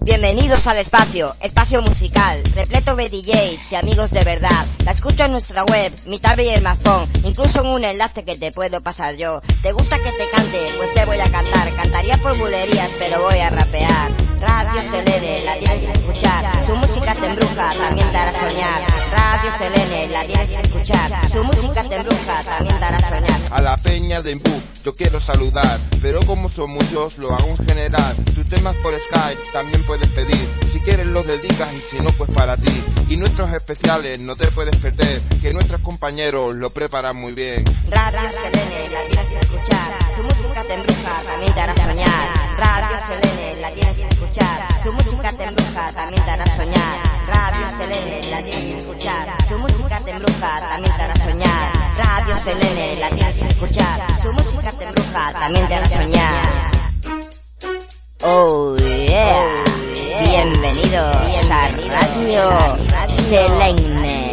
Bienvenidos al espacio, espacio musical, repleto de DJs y amigos de verdad. La escucho en nuestra web, mi tablet y el smartphone, incluso en un enlace que te puedo pasar yo. ¿Te gusta que te cante? Pues te voy a cantar. Cantaría por bulerías, pero voy a rapear. Radio Selene, la tienes que escuchar. Su música te embruja, también te hará soñar. Radio Selene, la tienes que escuchar. Su música te embruja, también te hará soñar. A la peña de Imbu, yo quiero saludar, pero como son muchos, lo hago en general. Tus temas por Skype también puedes pedir. Si quieres los dedicas y si no, pues para ti. Y nuestros especiales no te puedes perder, que nuestros compañeros lo preparan muy bien. Radio Selene, la tienes que escuchar. Su música te embruja, también te hará soñar. Radio Selene, la tienes que escuchar. Su música te embruja, también te hará soñar. Radio Selene, la tienes que escuchar. Su música te embruja, también te hará soñar. Radio la tienes que escuchar. Su música también te hará soñar. Oh yeah. Bienvenidos a Radio Selene.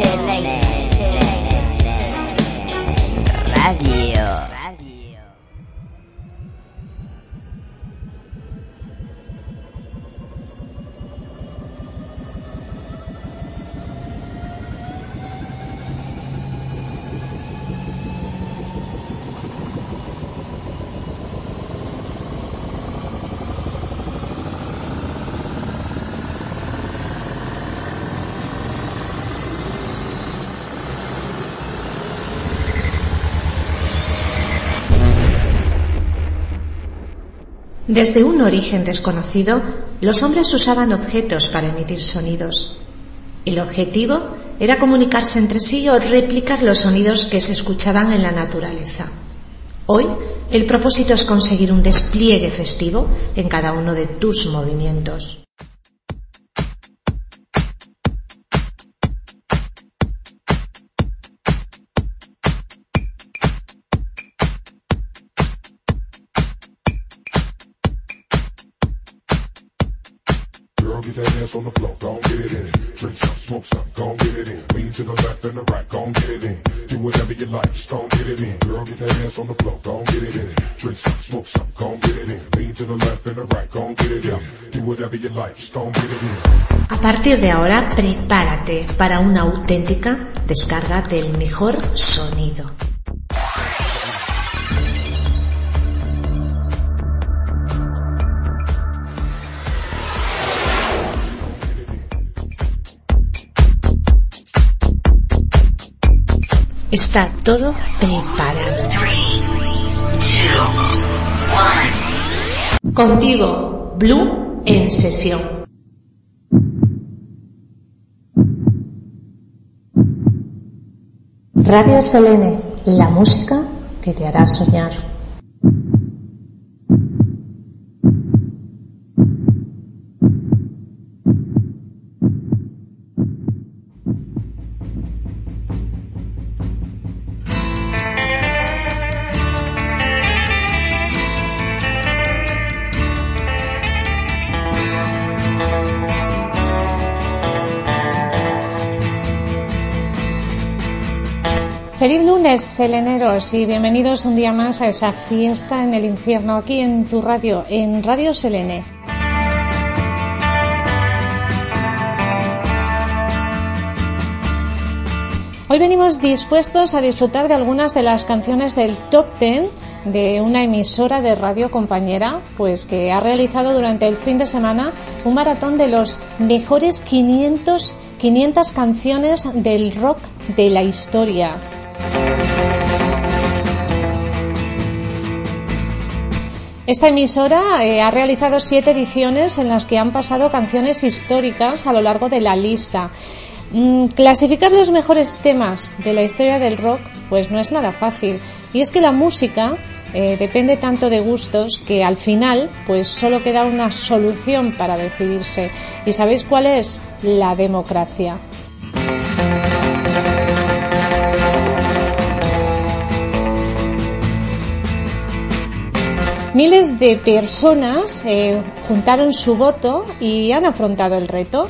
Radio. Desde un origen desconocido, los hombres usaban objetos para emitir sonidos. El objetivo era comunicarse entre sí o replicar los sonidos que se escuchaban en la naturaleza. Hoy, el propósito es conseguir un despliegue festivo en cada uno de tus movimientos. Ass on the floor, gon' get it in. Drink some, smoke some, gon' get it in. Lean to the left and the right, gon' get it in. Do whatever you like, just gon' get it in. Girl, get that ass on the floor, gon' get it in. Drink some, smoke some, gon' get it in. Lean to the left and the right, gon' get it in. Do whatever you like, just gon' get it in. A partir de ahora, prepárate para una auténtica descarga del mejor sonido. Está todo preparado. Contigo, Blue en sesión. Radio Selene, la música que te hará soñar. Feliz lunes, seleneros, y bienvenidos un día más a esa fiesta en el infierno aquí en tu radio, en Radio Selene. Hoy venimos dispuestos a disfrutar de algunas de las canciones del top 10 de una emisora de radio compañera, pues que ha realizado durante el fin de semana un maratón de los mejores 500, 500 canciones del rock de la historia. Esta emisora eh, ha realizado siete ediciones en las que han pasado canciones históricas a lo largo de la lista. Mm, clasificar los mejores temas de la historia del rock pues no es nada fácil. Y es que la música eh, depende tanto de gustos que al final pues solo queda una solución para decidirse. ¿Y sabéis cuál es? La democracia. Miles de personas eh, juntaron su voto y han afrontado el reto.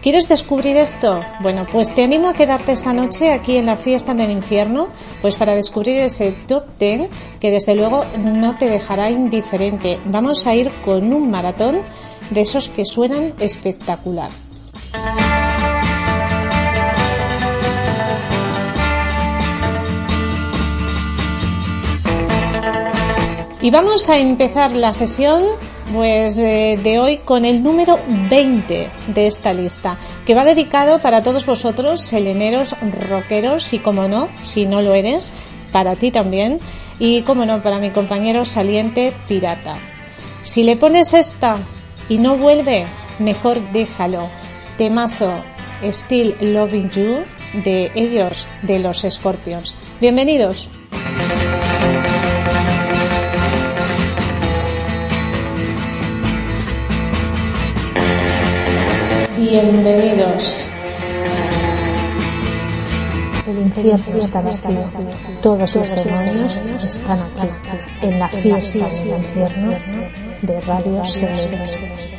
¿Quieres descubrir esto? Bueno, pues te animo a quedarte esta noche aquí en la fiesta del infierno, pues para descubrir ese top ten que desde luego no te dejará indiferente. Vamos a ir con un maratón de esos que suenan espectacular. Y vamos a empezar la sesión pues eh, de hoy con el número 20 de esta lista, que va dedicado para todos vosotros, seleneros, rockeros y como no, si no lo eres, para ti también, y como no, para mi compañero saliente pirata. Si le pones esta y no vuelve, mejor déjalo. Temazo, Still Loving You, de ellos, de los Scorpions. Bienvenidos. Bienvenidos. El infierno está vacío. Todos los demonios están aquí, en la fiesta del infierno de Radio Celeste.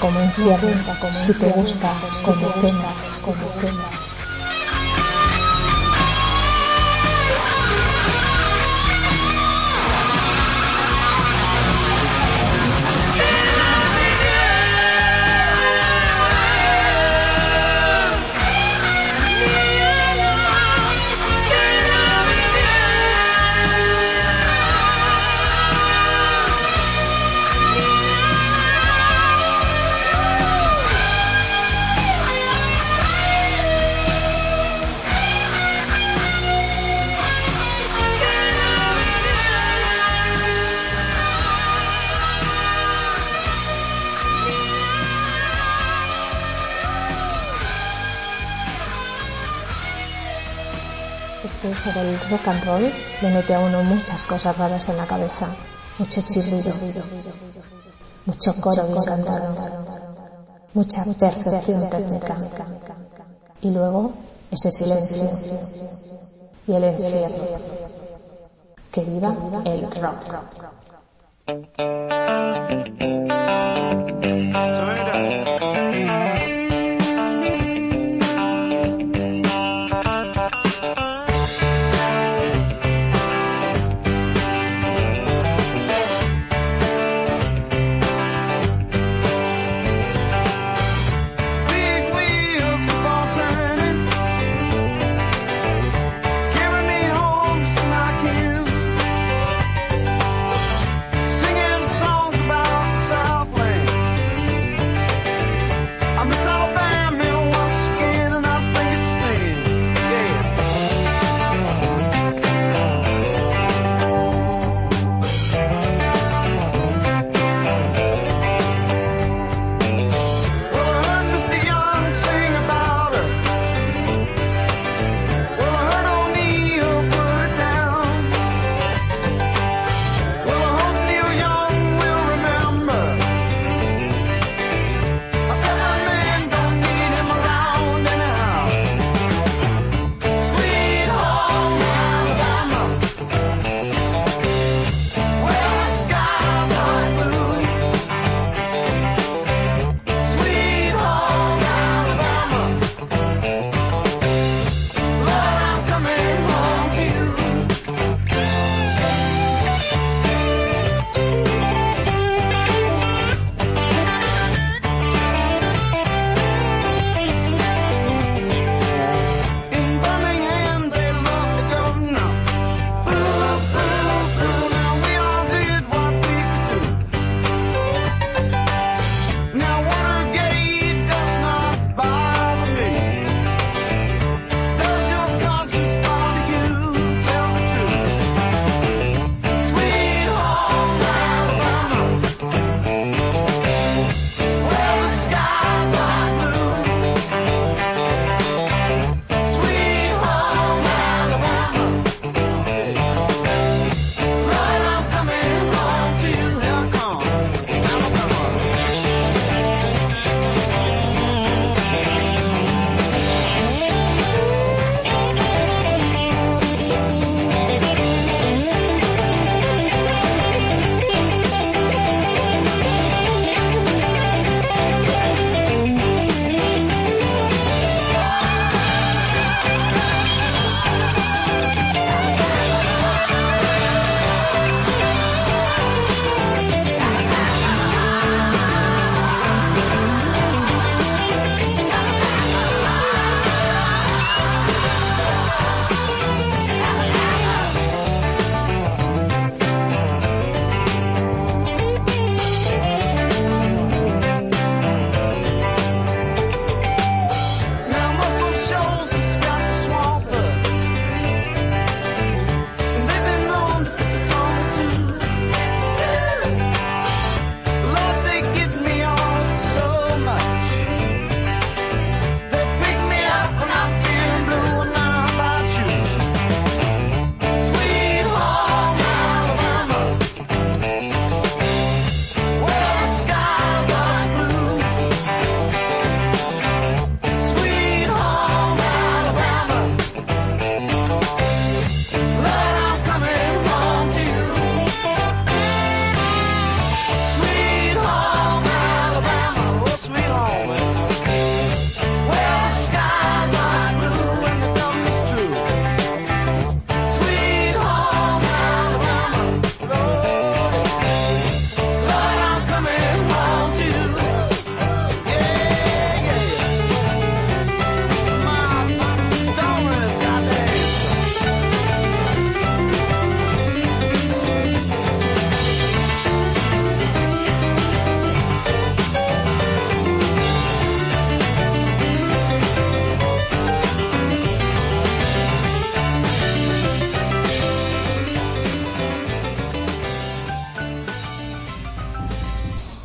Como infierno si te gusta como quema, como quema. Es que eso del rock and roll le mete a uno muchas cosas raras en la cabeza. Mucho chirrido, mucho coro bien cantado, mucha perfección técnica. Y luego ese silencio. y el encierro. Que viva el rock.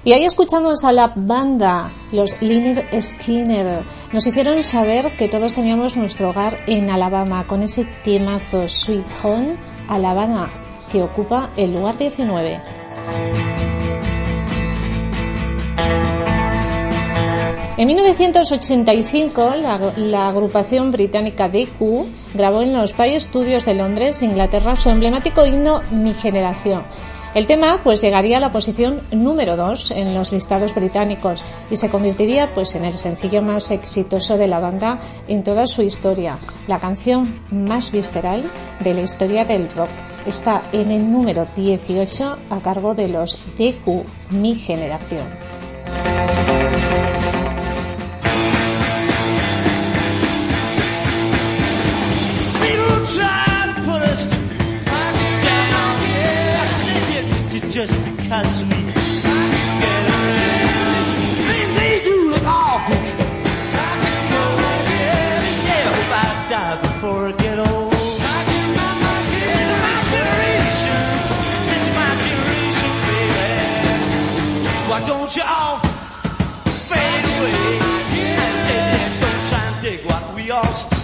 Y ahí escuchamos a la banda, los Liner Skinner. Nos hicieron saber que todos teníamos nuestro hogar en Alabama con ese temazo Sweet Home Alabama que ocupa el lugar 19. En 1985, la, agrupación británica The Who grabó en los Pye Studios de Londres, Inglaterra, su emblemático himno Mi Generación. El tema pues llegaría a la posición número 2 en los listados británicos y se convertiría pues en el sencillo más exitoso de la banda en toda su historia, la canción más visceral de la historia del rock. Está en el número 18 a cargo de los The Who, Mi Generación. hold you off, fade away. And said, don't try and dig what we are.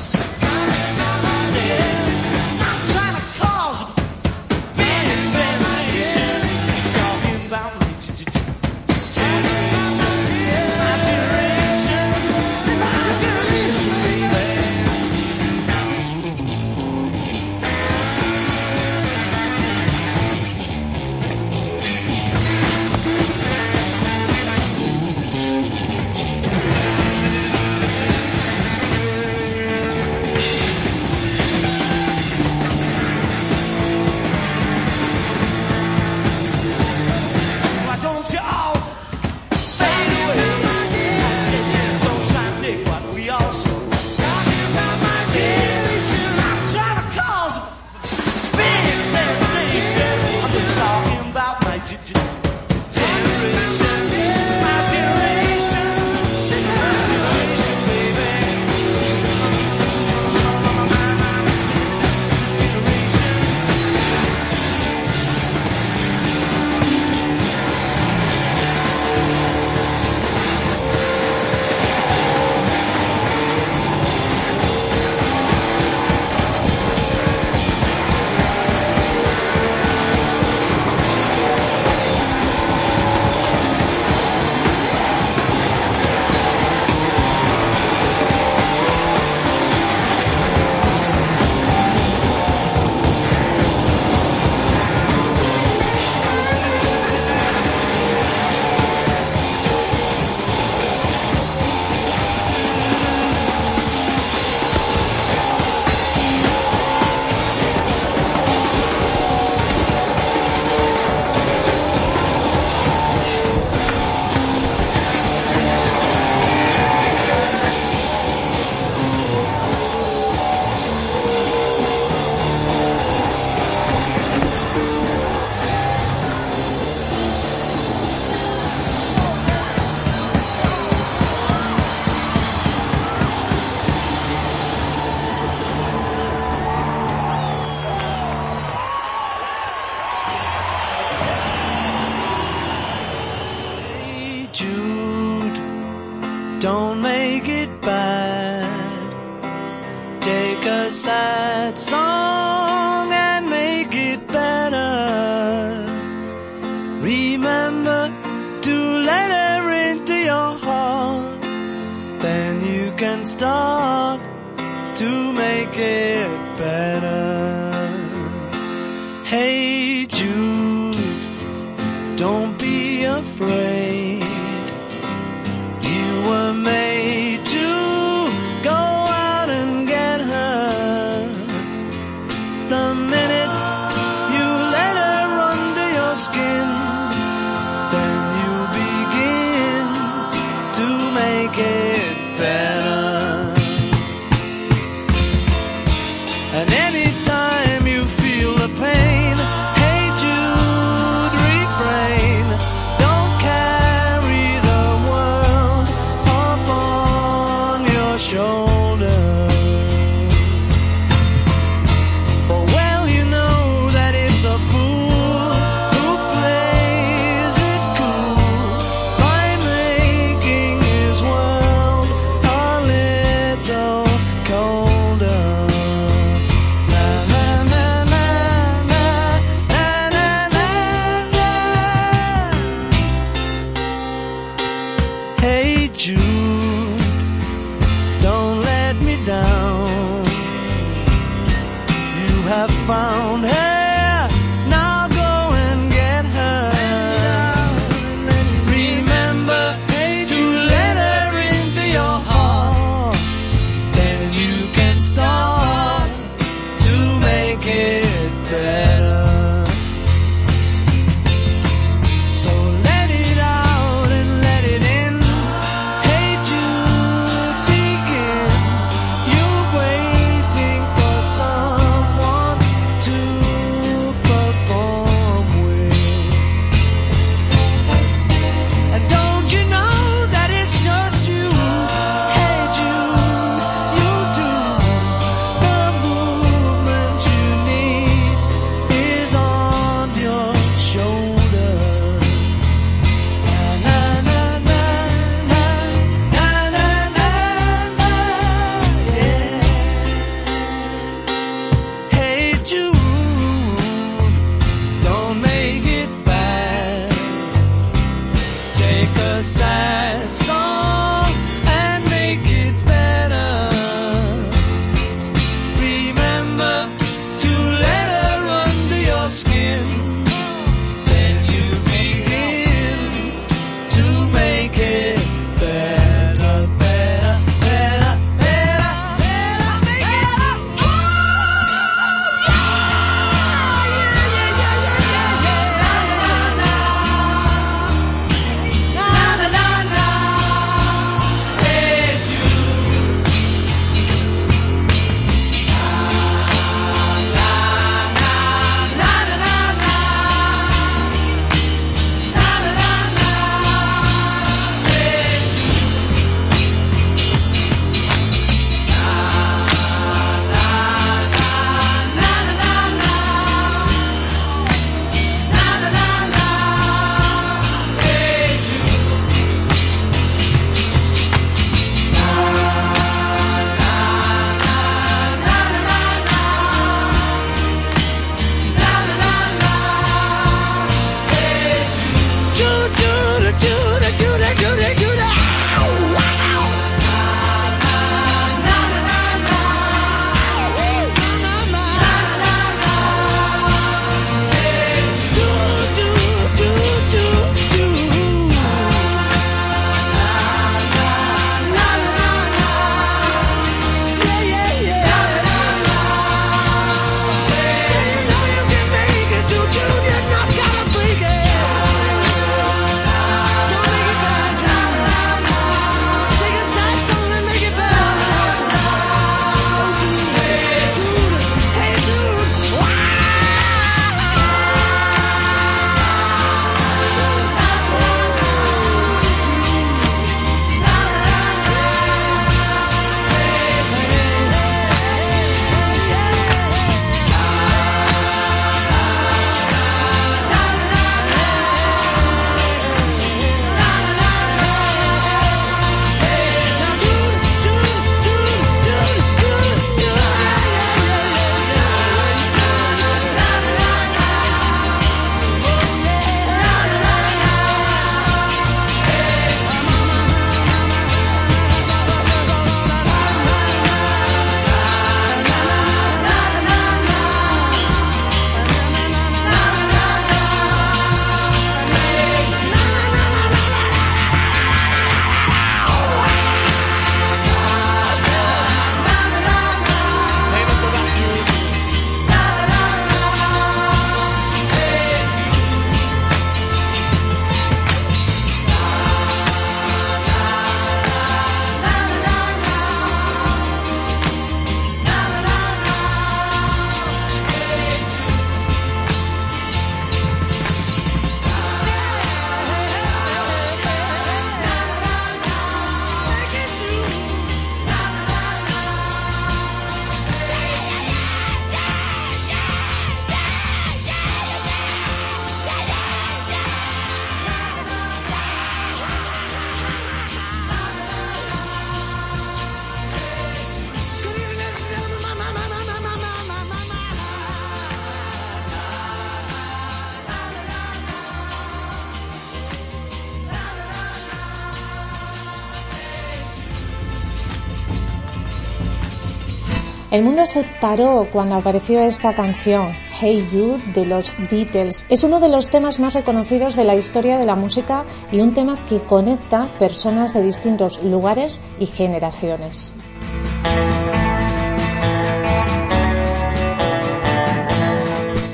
Se paró cuando apareció esta canción, Hey Jude, de los Beatles. Es uno de los temas más reconocidos de la historia de la música y un tema que conecta personas de distintos lugares y generaciones.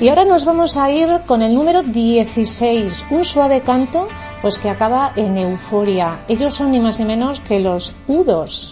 Y ahora nos vamos a ir con el número 16, un suave canto pues que acaba en euforia. Ellos son ni más ni menos que los Udos.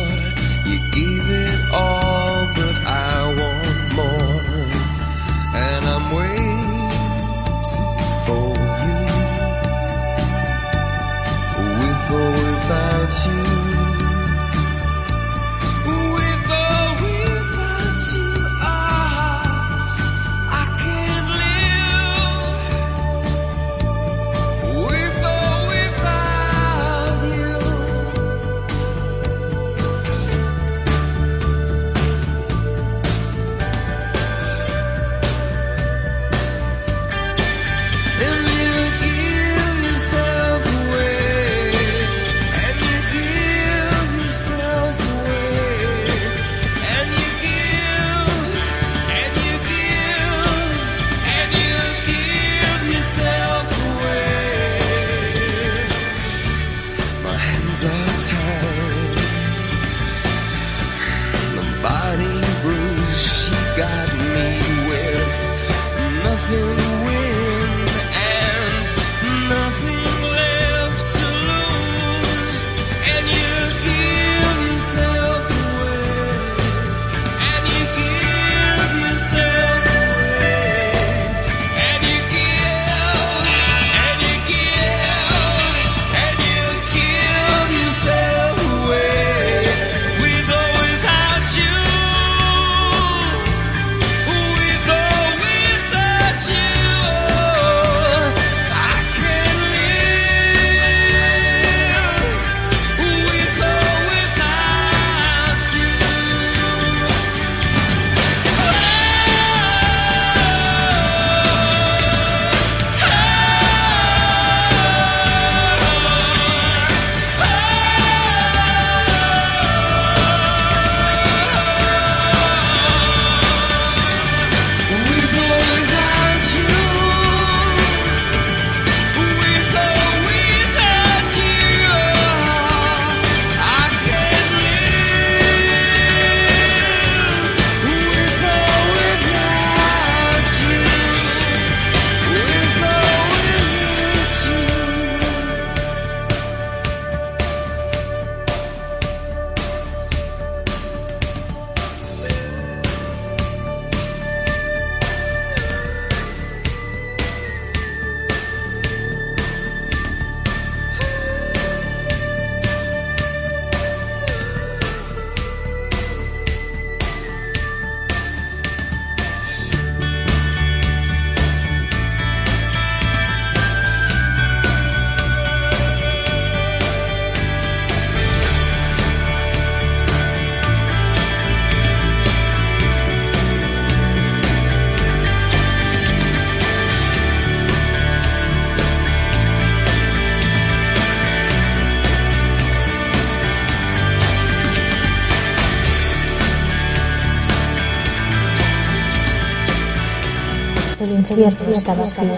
infierno está vacío.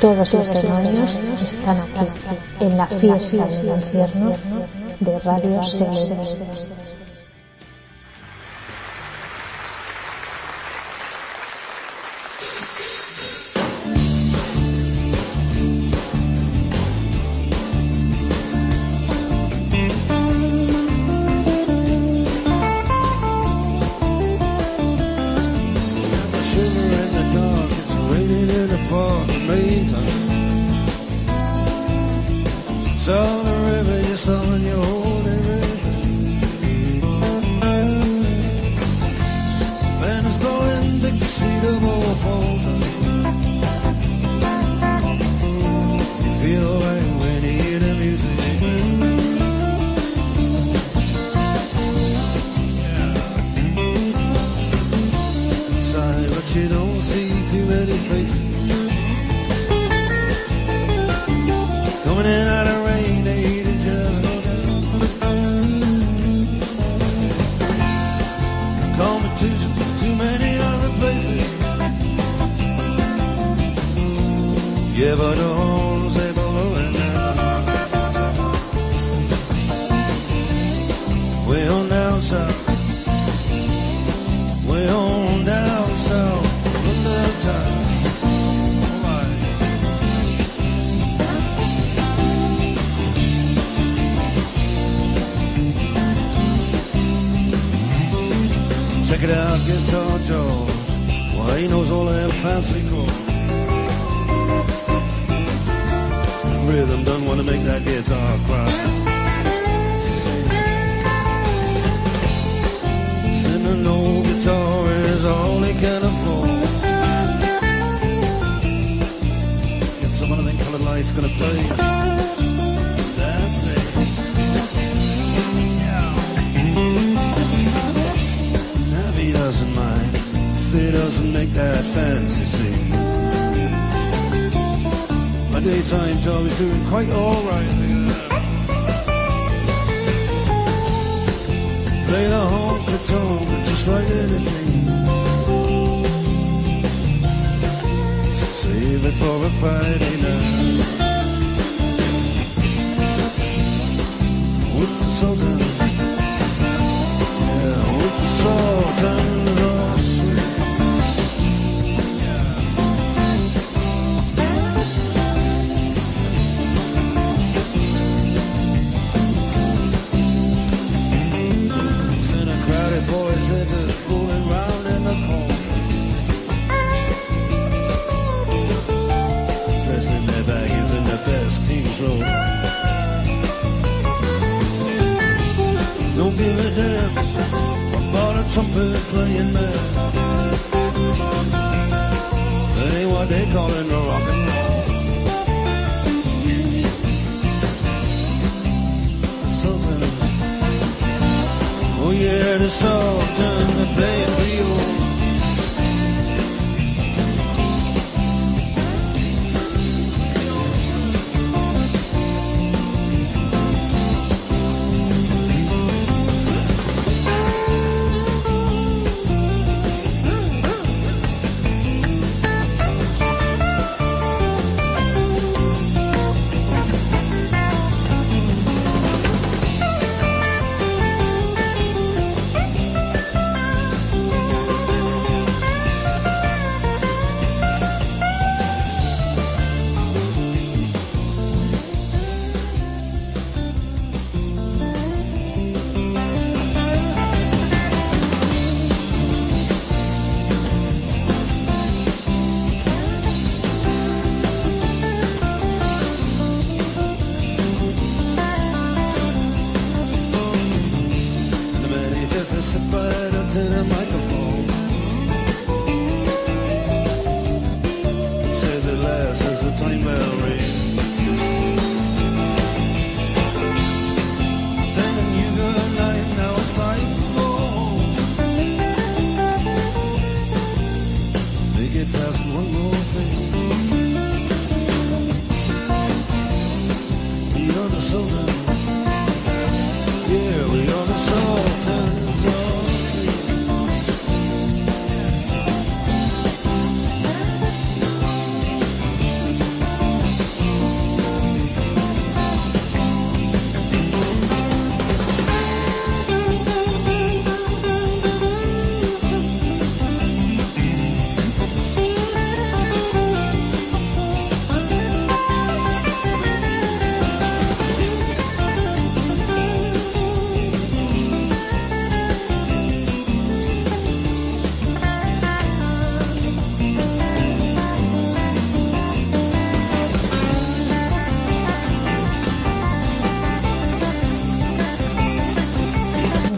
Todos los demonios están aquí, en la fiesta del infierno de Radio Semenos.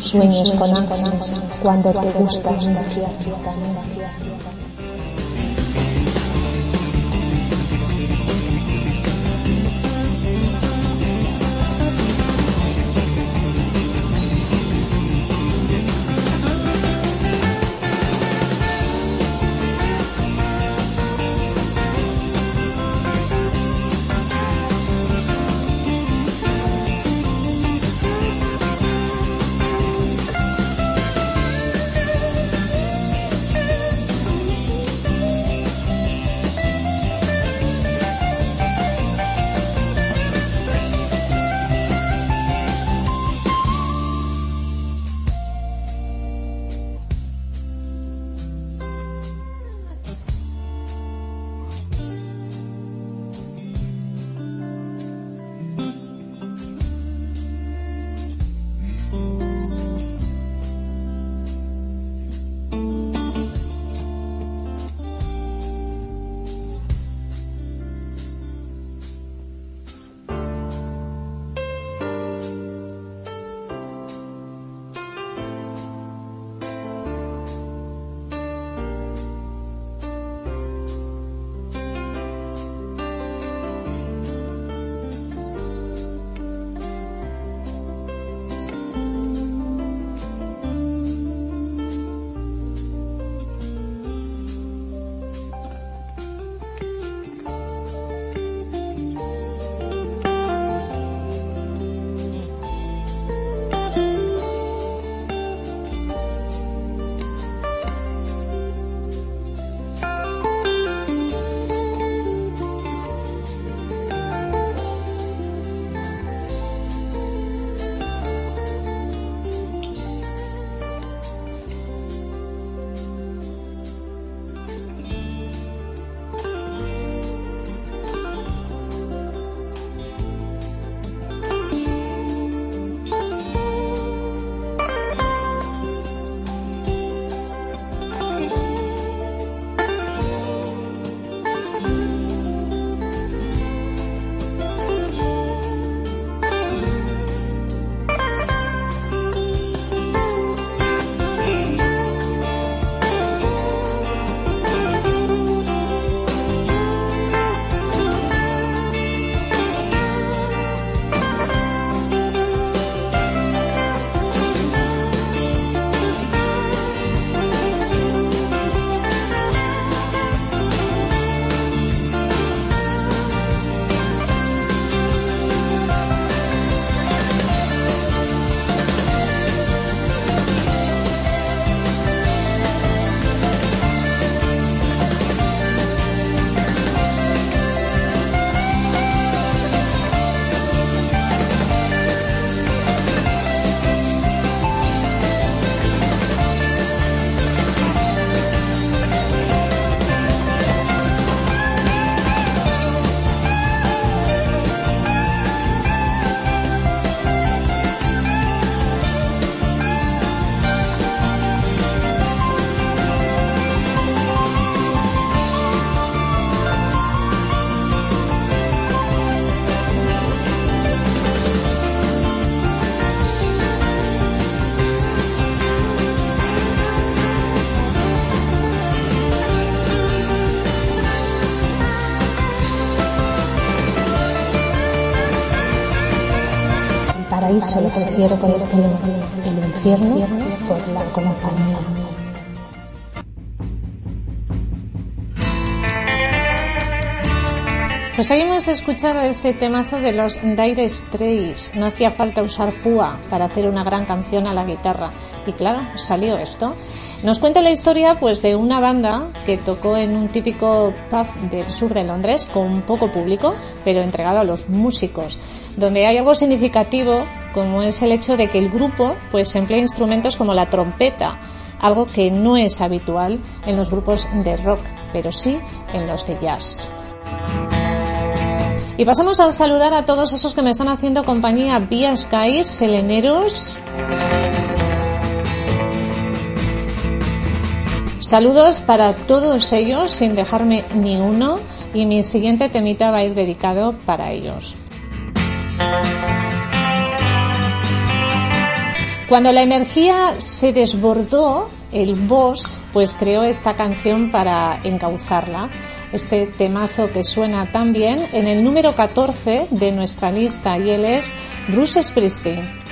Sueños con ángeles cuando te gusta paraíso lo prefiero por el infierno por la compañía. Pues seguimos escuchando ese temazo de los Dire Straits. No hacía falta usar púa para hacer una gran canción a la guitarra. Y claro, salió esto. Nos cuenta la historia pues de una banda que tocó en un típico pub del sur de Londres con poco público, pero entregado a los músicos, donde hay algo significativo como es el hecho de que el grupo pues emplea instrumentos como la trompeta, algo que no es habitual en los grupos de rock, pero sí en los de jazz. Y pasamos a saludar a todos esos que me están haciendo compañía vía Sky, seleneros. Saludos para todos ellos sin dejarme ni uno y mi siguiente temita va a ir dedicado para ellos. Cuando la energía se desbordó, el boss pues creó esta canción para encauzarla este temazo que suena tan bien en el número 14 de nuestra lista y él es Bruce Springsteen.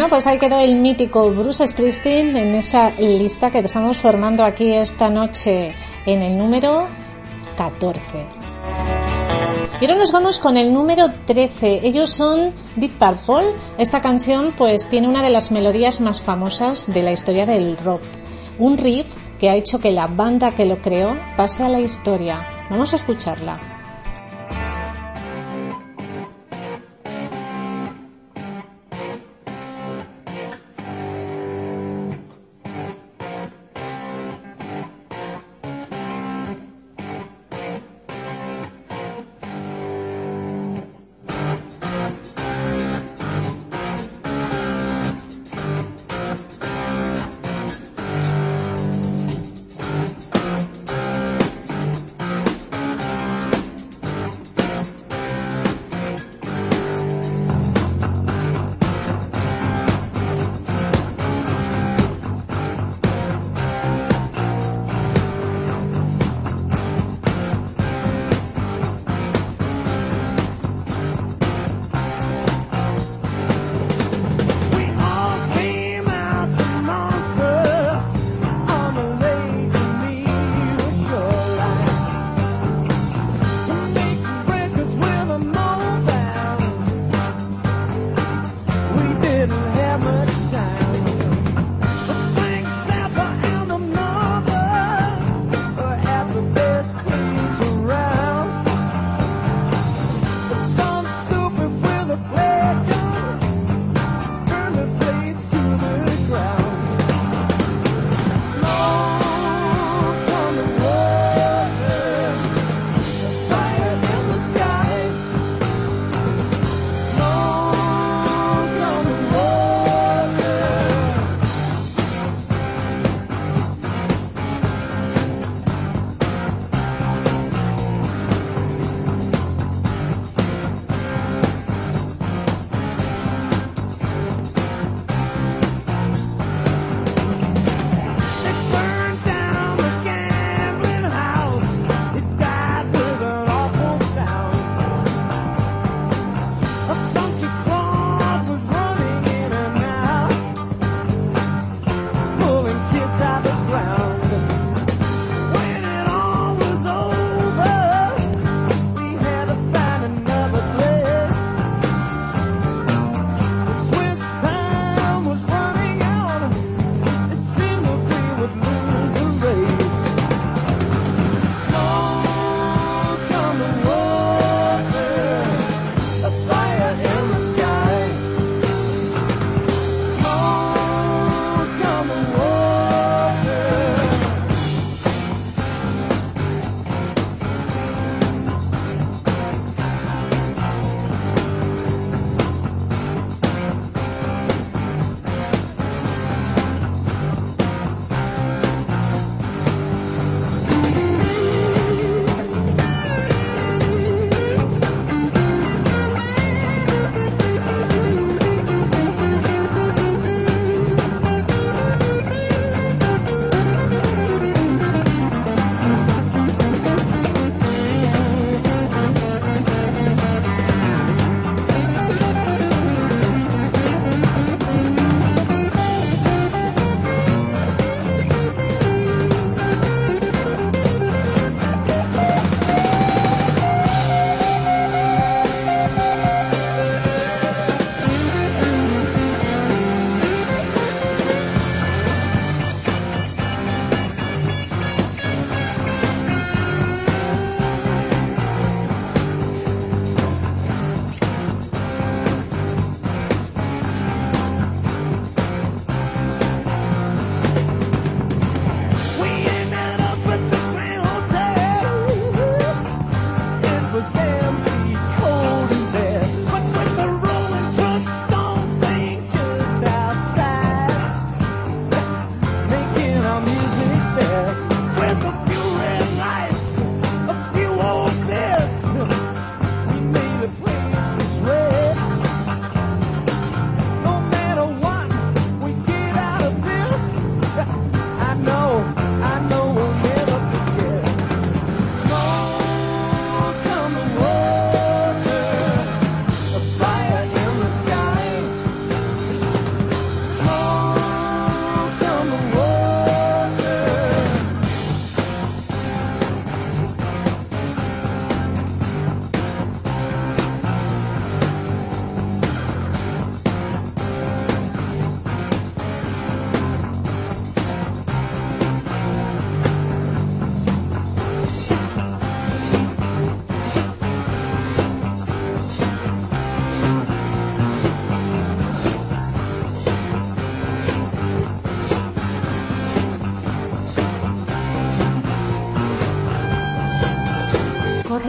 Bueno, pues ahí quedó el mítico Bruce Springsteen en esa lista que estamos formando aquí esta noche en el número 14. Y ahora nos vamos con el número 13. Ellos son Deep Purple. Esta canción pues tiene una de las melodías más famosas de la historia del rock. Un riff que ha hecho que la banda que lo creó pase a la historia. Vamos a escucharla.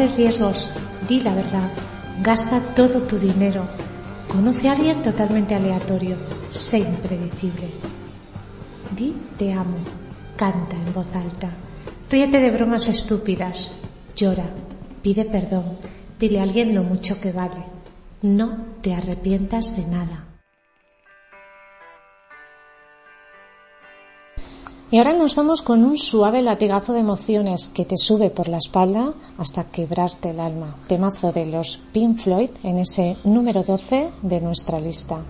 Corre riesgos, di la verdad, gasta todo tu dinero, conoce a alguien totalmente aleatorio, sé impredecible. Di te amo, canta en voz alta, ríete de bromas estúpidas, llora, pide perdón, dile a alguien lo mucho que vale. No te arrepientas de nada. Y ahora nos vamos con un suave latigazo de emociones que te sube por la espalda hasta quebrarte el alma. Temazo de los Pink Floyd en ese número 12 de nuestra lista.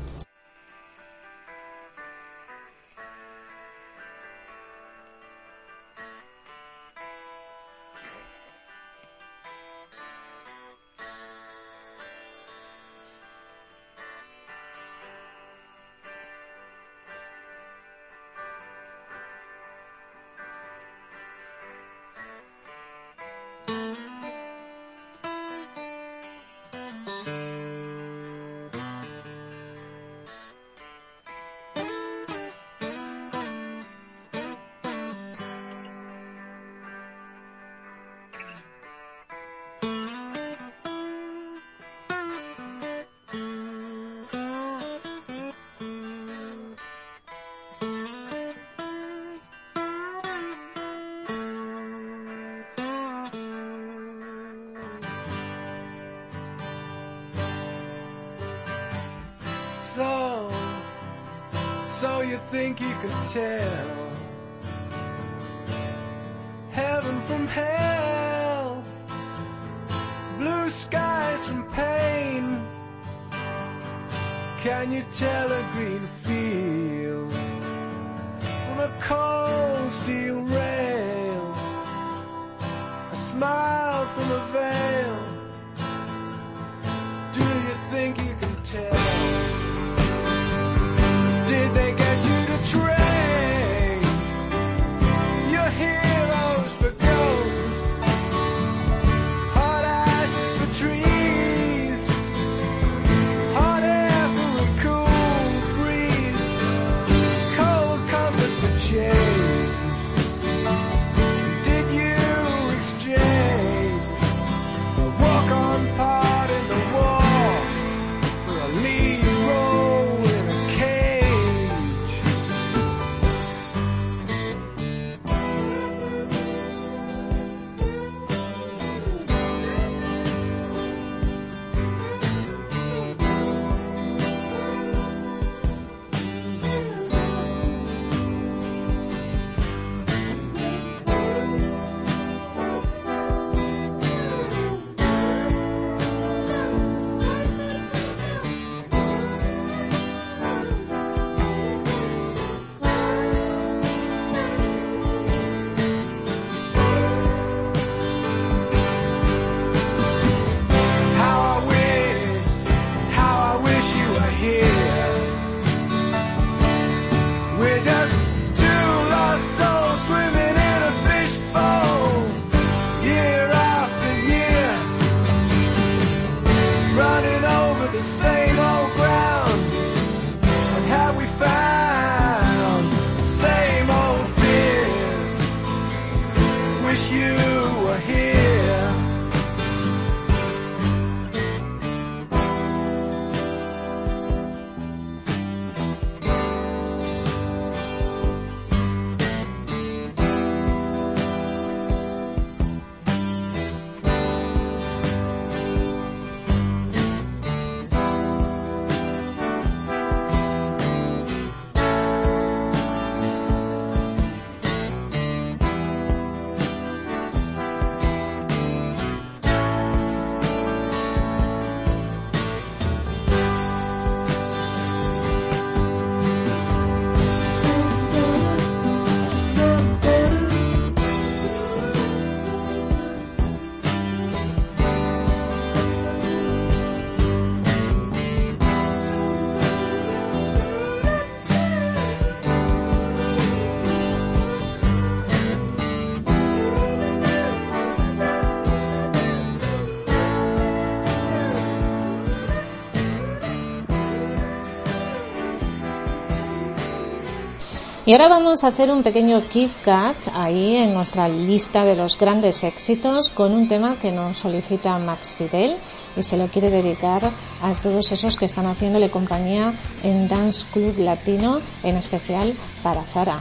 Y ahora vamos a hacer un pequeño Kit Kat ahí en nuestra lista de los grandes éxitos con un tema que nos solicita Max Fidel y se lo quiere dedicar a todos esos que están haciéndole compañía en Dance Club Latino, en especial para Zara.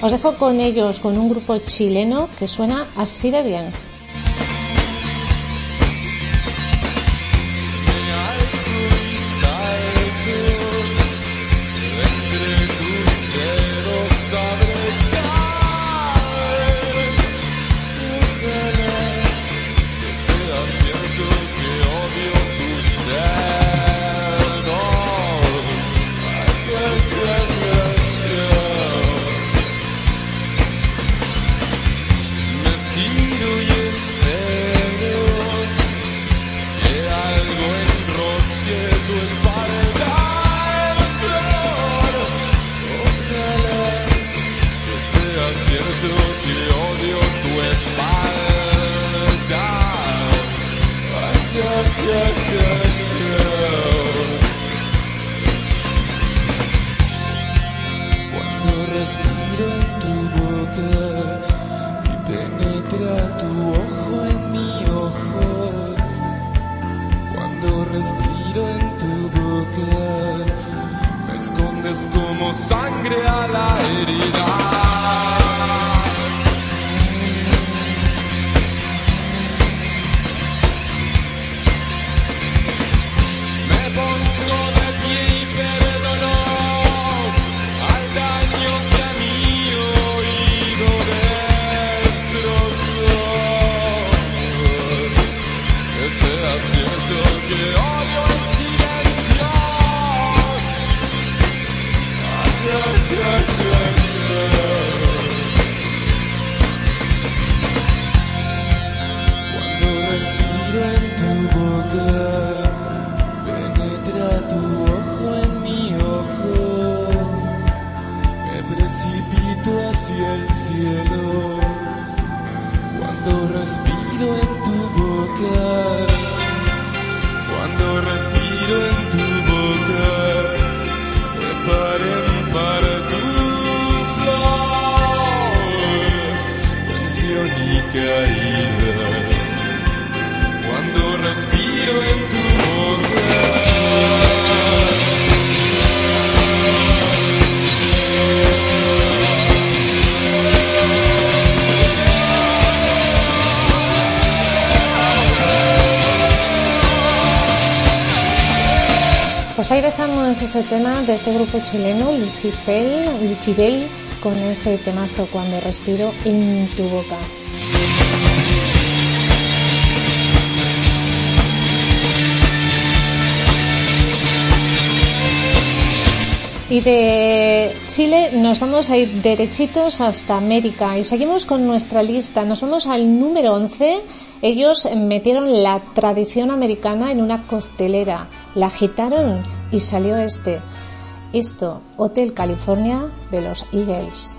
Os dejo con ellos, con un grupo chileno que suena así de bien. siento que hoy Pues ahí dejamos ese tema de este grupo chileno, Lucifel, Lucibel, con ese temazo cuando respiro en tu boca. Y de Chile nos vamos a ir derechitos hasta América y seguimos con nuestra lista. Nos vamos al número 11. Ellos metieron la tradición americana en una costelera, la agitaron y salió este. Esto, Hotel California de los Eagles.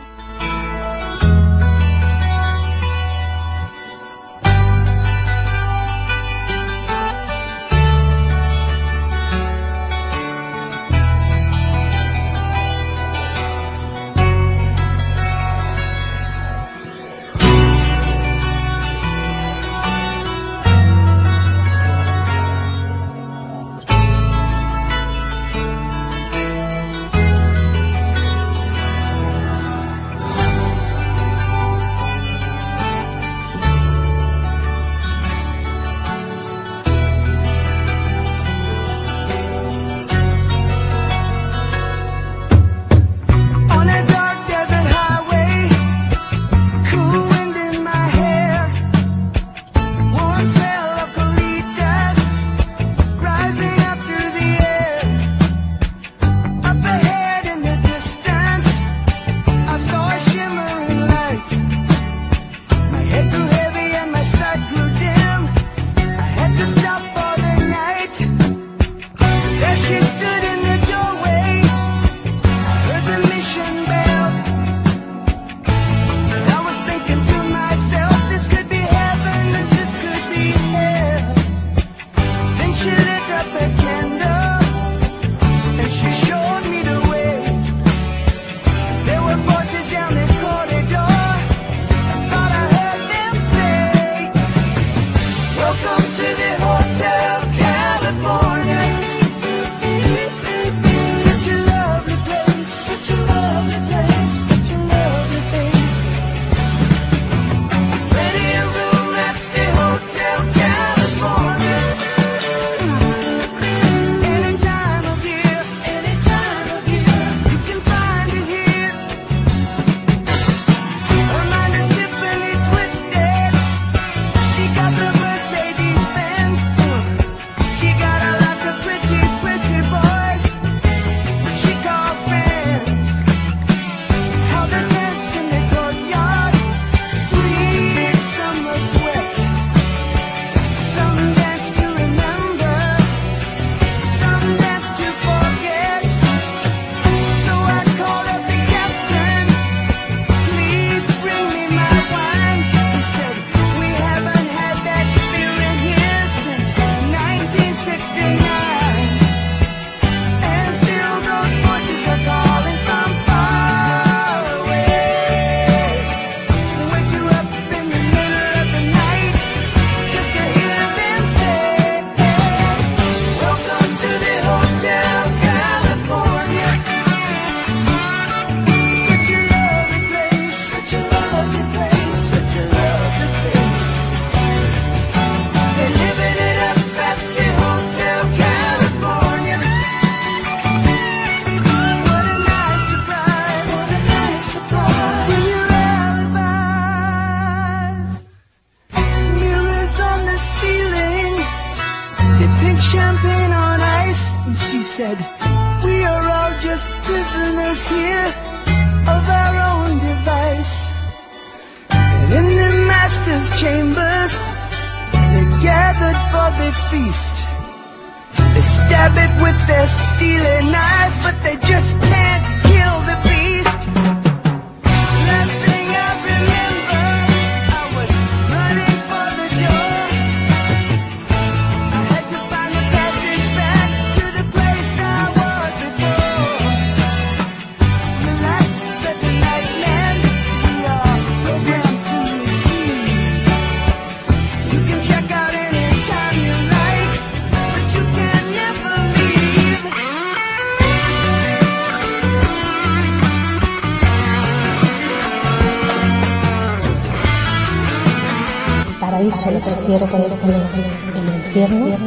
Infierno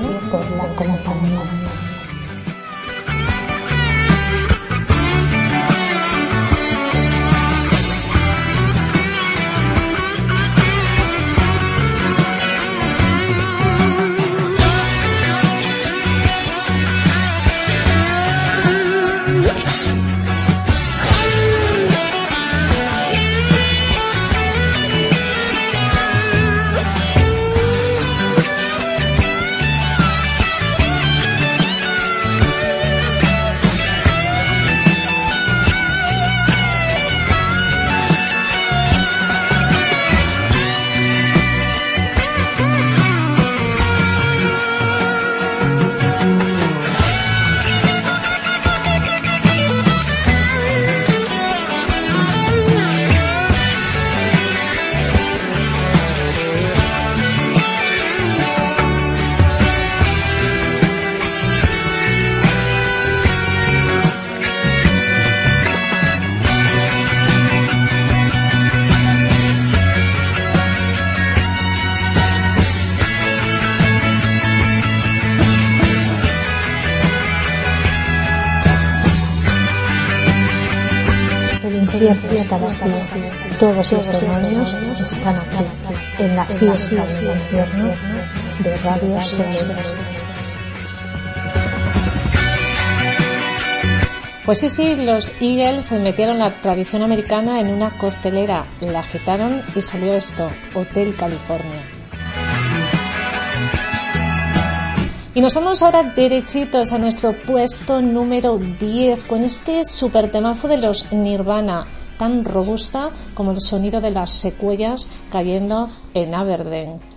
infierno está vacío. Todos los demonios están aquí, en la fiesta del infierno de Radio Sexo. Pues sí, sí, los Eagles se metieron la tradición americana en una costelera, la agitaron y salió esto, Hotel California. Y nos vamos ahora derechitos a nuestro puesto número 10 con este super temazo de los Nirvana, tan robusta como el sonido de las secuellas cayendo en Aberdeen.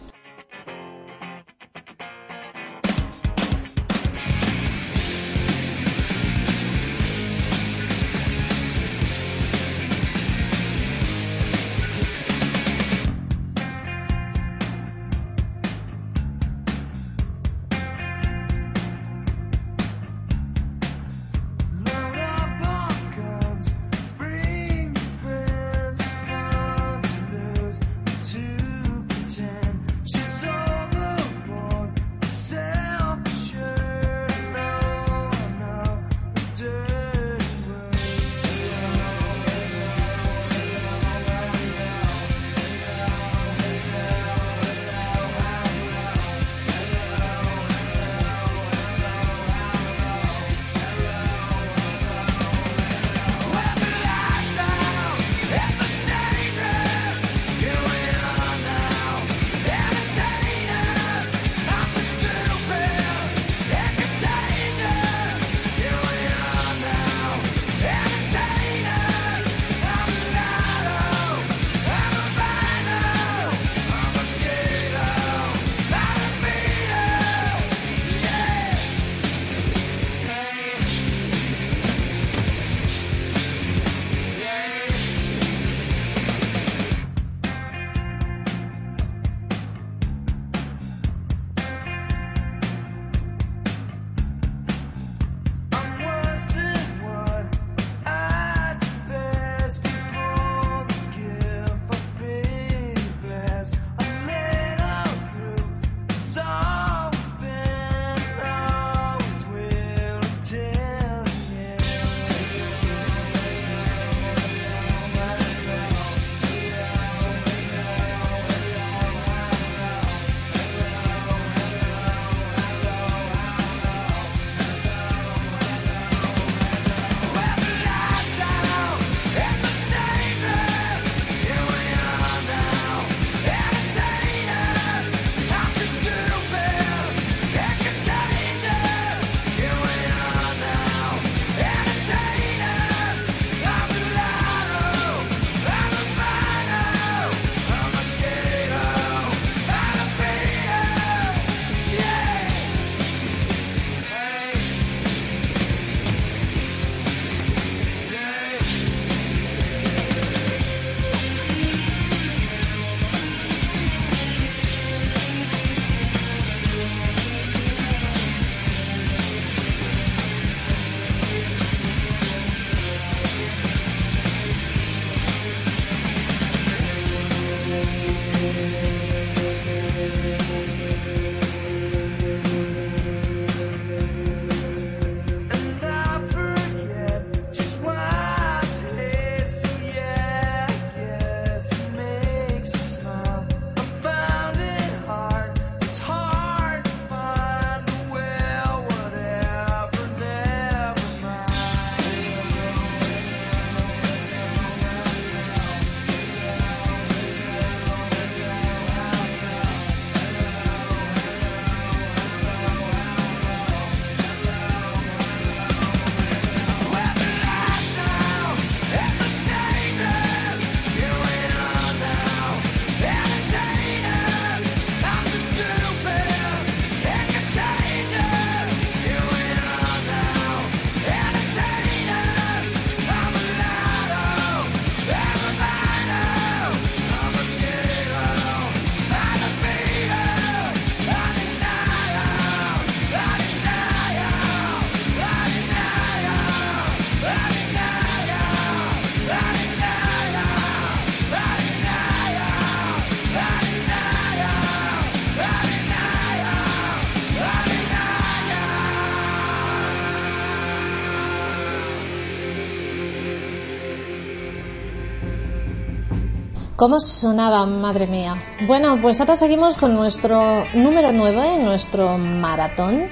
¿Cómo sonaba, madre mía? Bueno, pues ahora seguimos con nuestro número 9, nuestro maratón.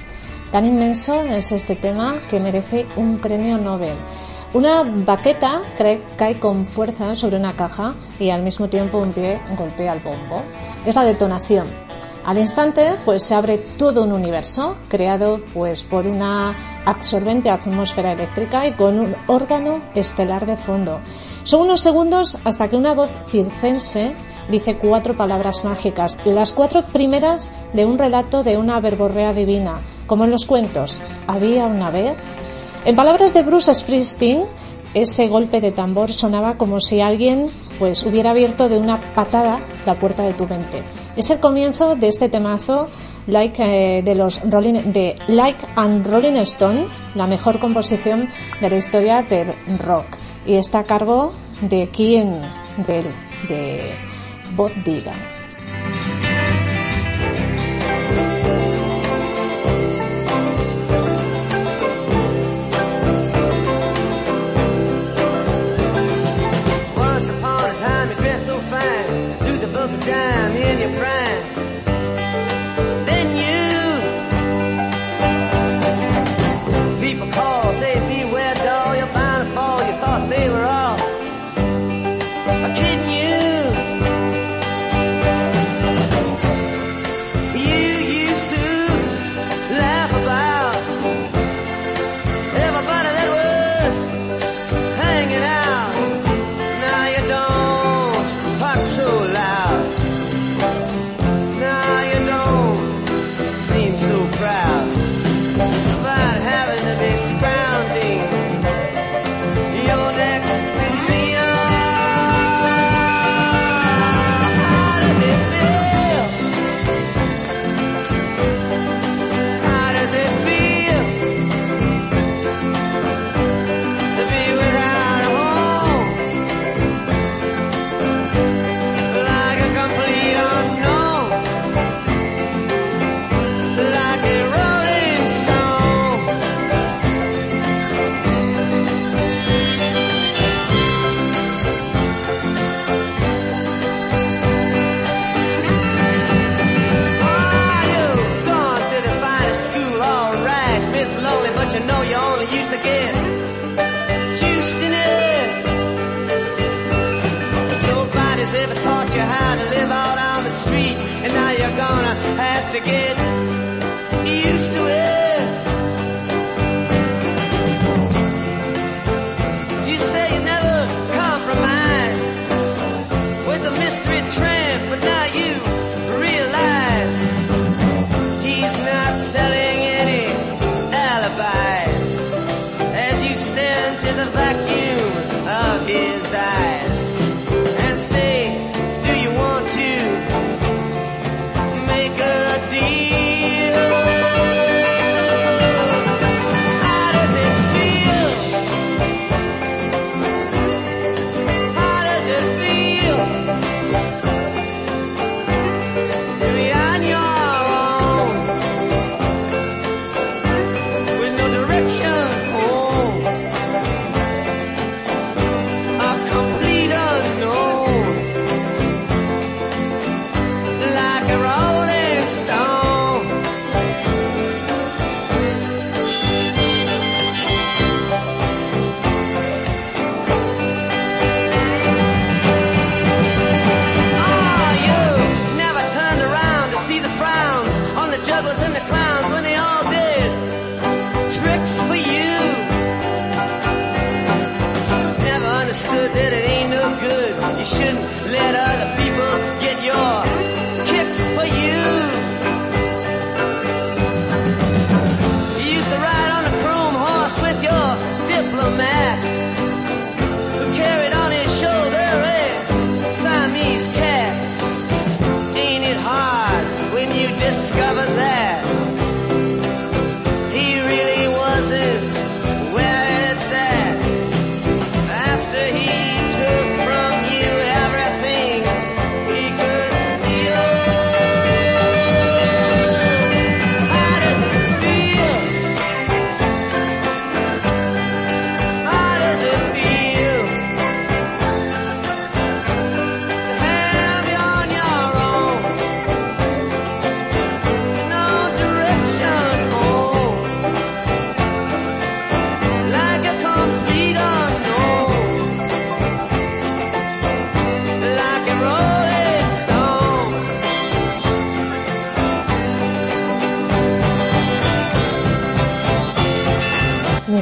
Tan inmenso es este tema que merece un premio Nobel. Una baqueta cae con fuerza sobre una caja y al mismo tiempo un pie golpea el bombo. Es la detonación. Al instante, pues se abre todo un universo creado pues por una absorbente atmósfera eléctrica y con un órgano estelar de fondo. Son unos segundos hasta que una voz circense dice cuatro palabras mágicas, las cuatro primeras de un relato de una verborrea divina, como en los cuentos. Había una vez. En palabras de Bruce Springsteen, ese golpe de tambor sonaba como si alguien pues hubiera abierto de una patada la puerta de tu mente. Es el comienzo de este temazo eh, de los Rolling de Like and Rolling Stone, la mejor composición de la historia del rock y está a cargo de quién de, de Bob Dylan. Right.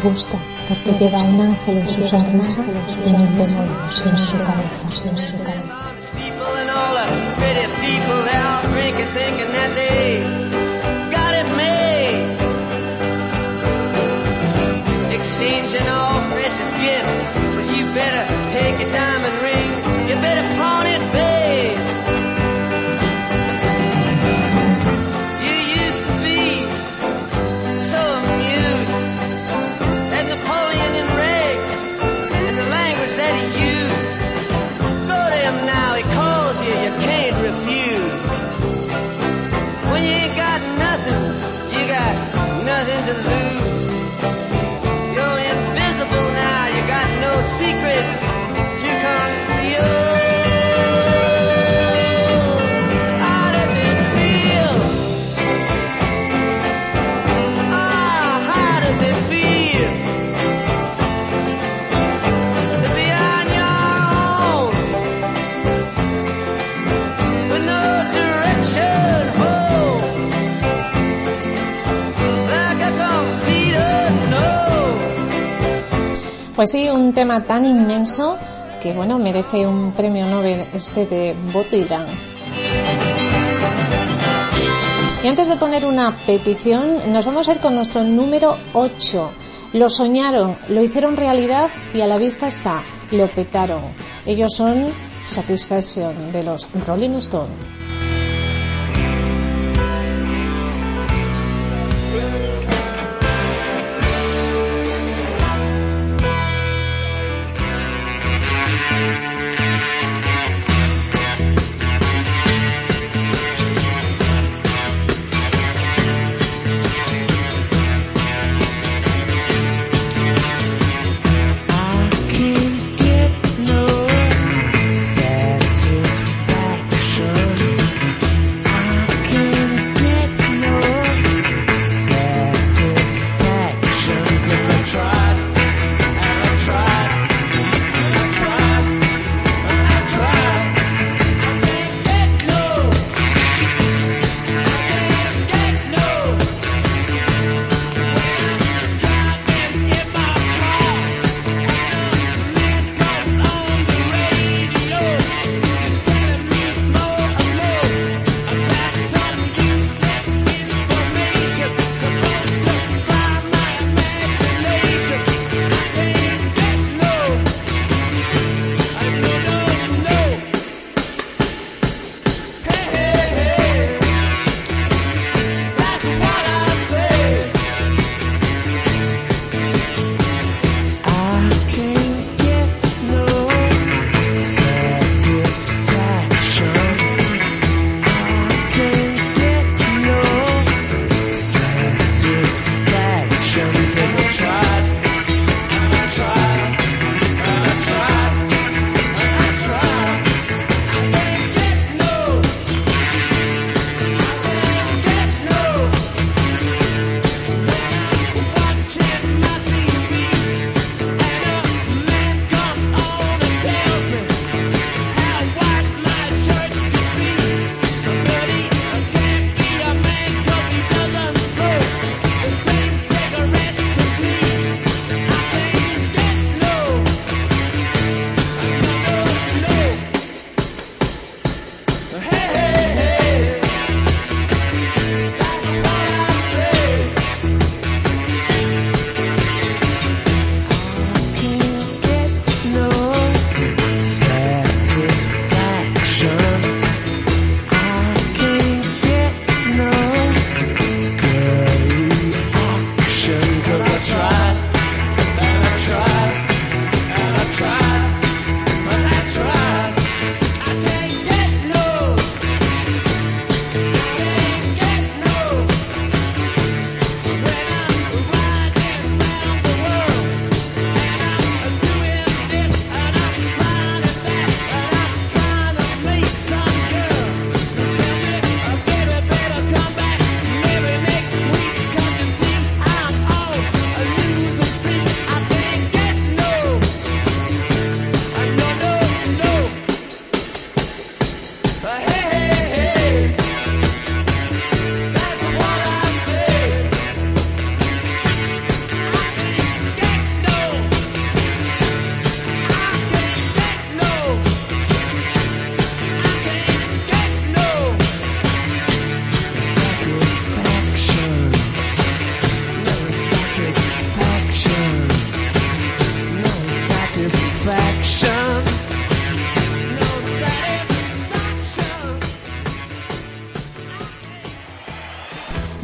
Gusta porque lleva un ángel en su sonrisa y mil demonios en su cabeza. Pues sí, un tema tan inmenso que bueno, merece un premio Nobel este de Dylan. Y antes de poner una petición, nos vamos a ir con nuestro número 8. Lo soñaron, lo hicieron realidad y a la vista está, lo petaron. Ellos son Satisfaction de los Rolling Stones.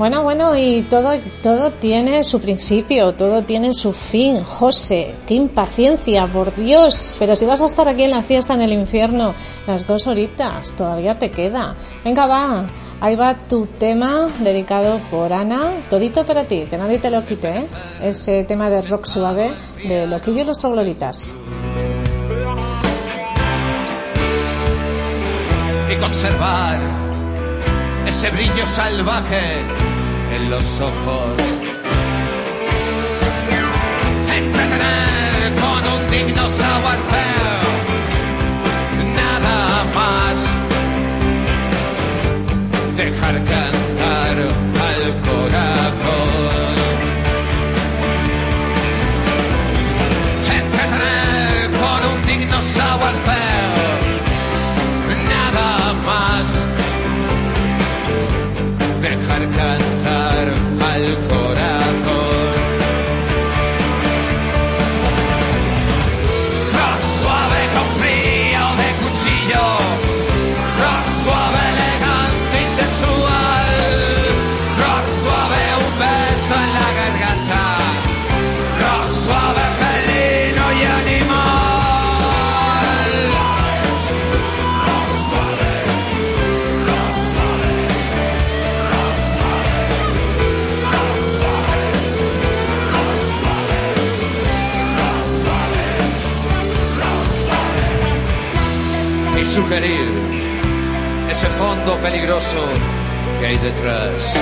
Bueno, bueno, y todo, todo tiene su principio, todo tiene su fin. José, qué impaciencia, por Dios. Pero si vas a estar aquí en la fiesta en el infierno las dos horitas, todavía te queda. Venga, va. Ahí va tu tema dedicado por Ana. Todito para ti, que nadie te lo quite, ¿eh? Ese tema de rock suave de Loquillo y los trogloditas. y conservar ese brillo salvaje los ojos. Entretener con un digno savoir-faire, nada más. Dejar cantar que hay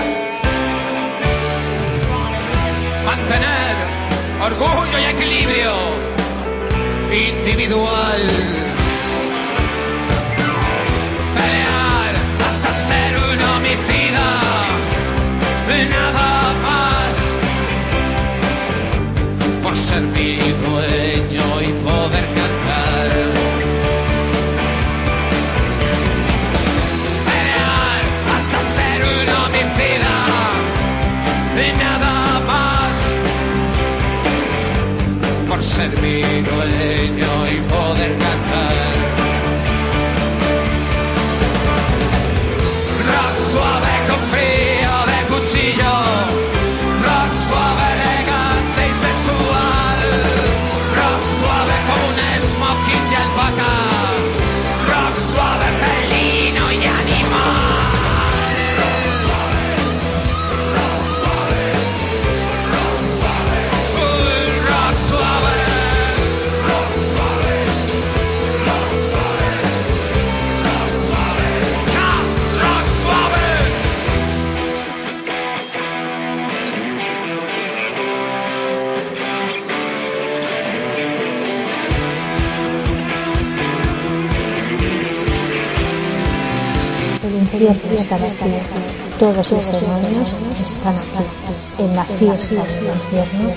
Todos los demonios están aquí, en la fiesta del infierno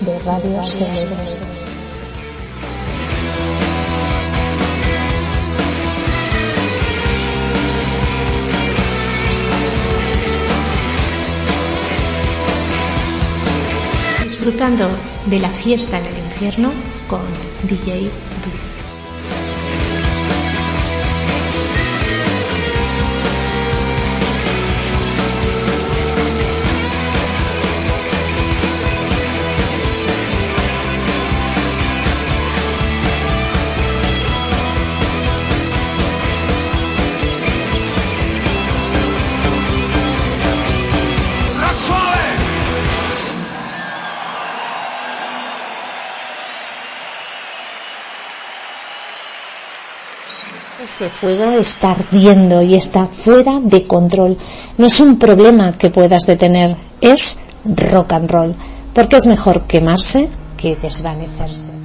de Radio Sexo. Disfrutando de la fiesta en el infierno con DJ Ese fuego está ardiendo y está fuera de control. No es un problema que puedas detener, es rock and roll, porque es mejor quemarse que desvanecerse.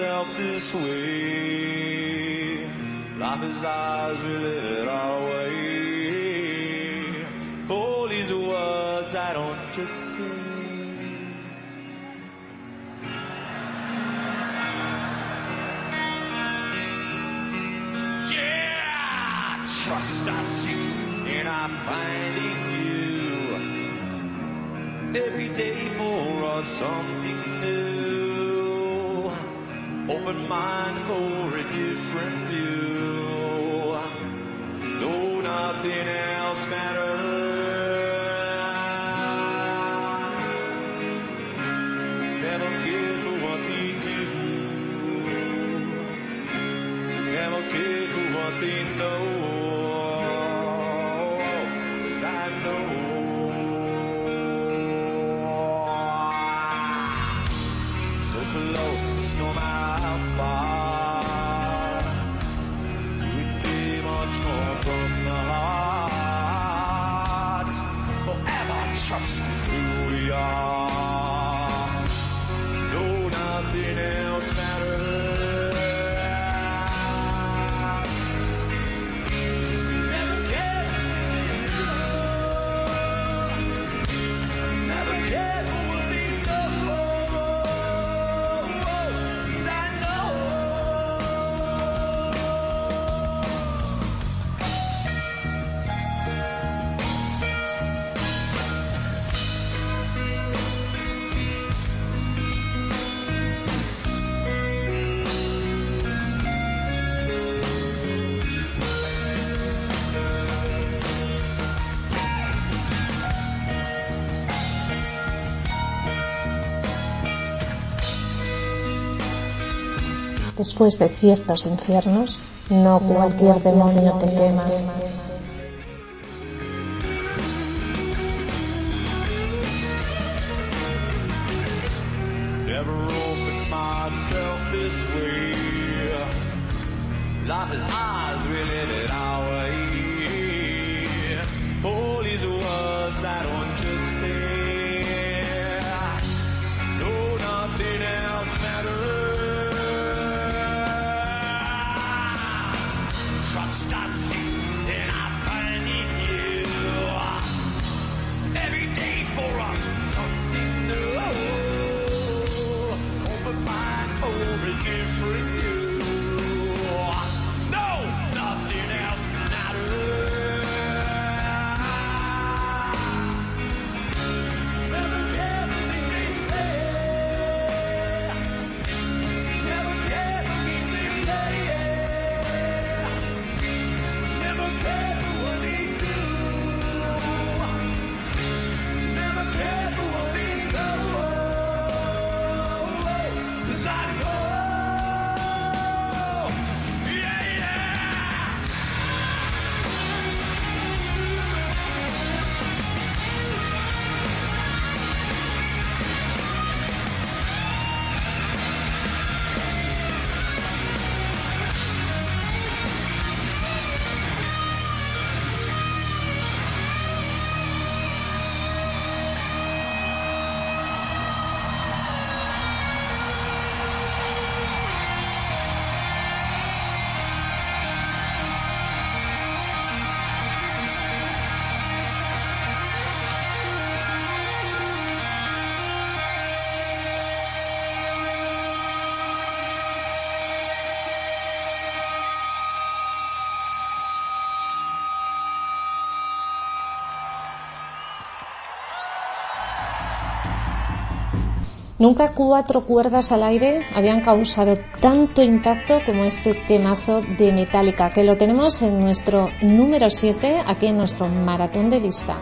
Myself this way. Life is ours, we live it our way. All these words I don't just say. Yeah, trust I see and I find in you. Every day for us something new. Open mind for a different view. No, nothing else Después de ciertos infiernos, no cualquier demonio te quema. Nunca cuatro cuerdas al aire habían causado tanto impacto como este temazo de Metallica, que lo tenemos en nuestro número 7, aquí en nuestro maratón de lista.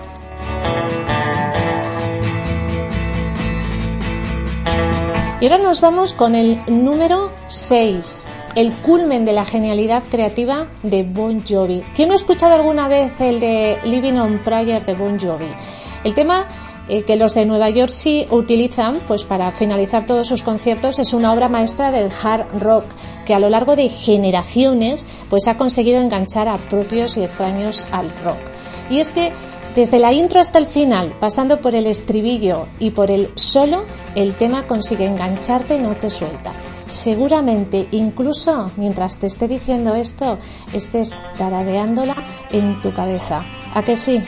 Y ahora nos vamos con el número 6, el culmen de la genialidad creativa de Bon Jovi. ¿Quién no ha escuchado alguna vez el de Living on Prayer de Bon Jovi? El tema eh, que los de Nueva York sí utilizan pues para finalizar todos sus conciertos es una obra maestra del hard rock que a lo largo de generaciones pues ha conseguido enganchar a propios y extraños al rock. Y es que desde la intro hasta el final, pasando por el estribillo y por el solo, el tema consigue engancharte y no te suelta. Seguramente, incluso mientras te esté diciendo esto, estés taradeándola en tu cabeza. ¿A que sí?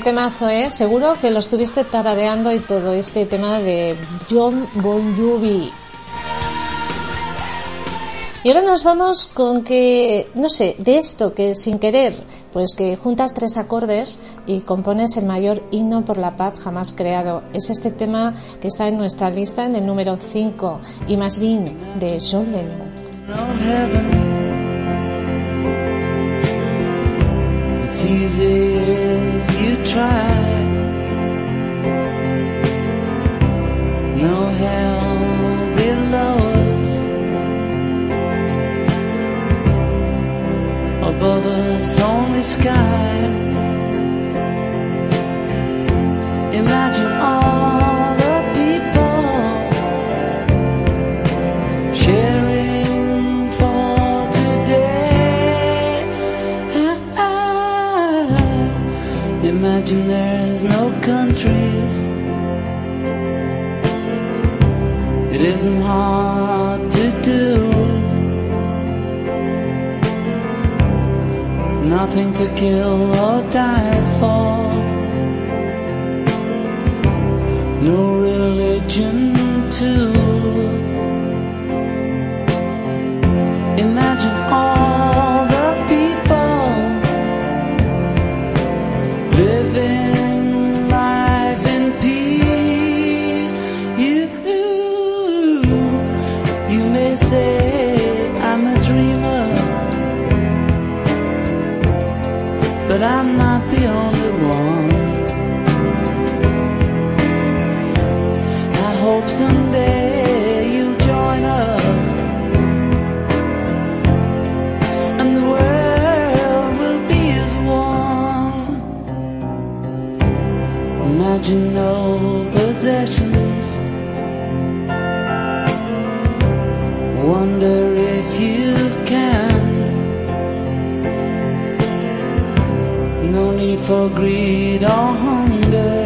Qué temazo, ¿eh? Seguro que lo estuviste tarareando y todo este tema de John Bon Jovi. Y ahora nos vamos con que, no sé, de esto que sin querer, pues que juntas tres acordes y compones el mayor himno por la paz jamás creado. Es este tema que está en nuestra lista en el número 5, Imagine, de John Lennon. Easy if you try. No hell below us, above us only sky. Imagine all. It isn't hard to do. Nothing to kill or die for. No religion too. Imagine all Imagine no possessions. Wonder if you can. No need for greed or hunger.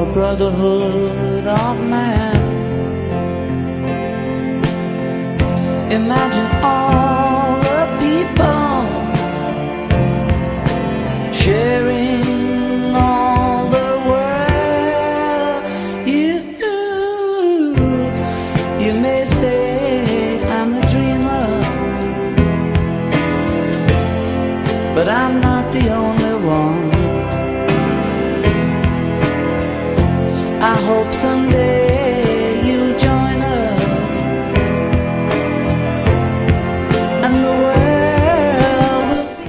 A brotherhood of man. Imagine all sharing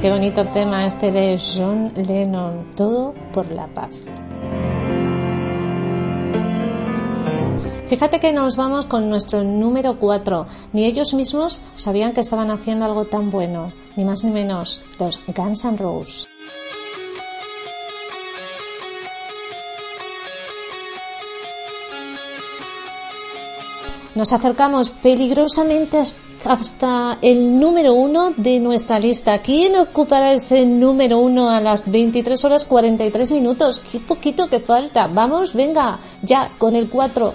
Qué bonito tema este de John Lennon, todo por la paz. Fíjate que nos vamos con nuestro número 4. Ni ellos mismos sabían que estaban haciendo algo tan bueno, ni más ni menos, los Guns N' Roses. Nos acercamos peligrosamente hasta el número uno de nuestra lista. ¿Quién ocupará ese número uno a las 23 horas 43 minutos? Qué poquito que falta. Vamos, venga, ya con el 4.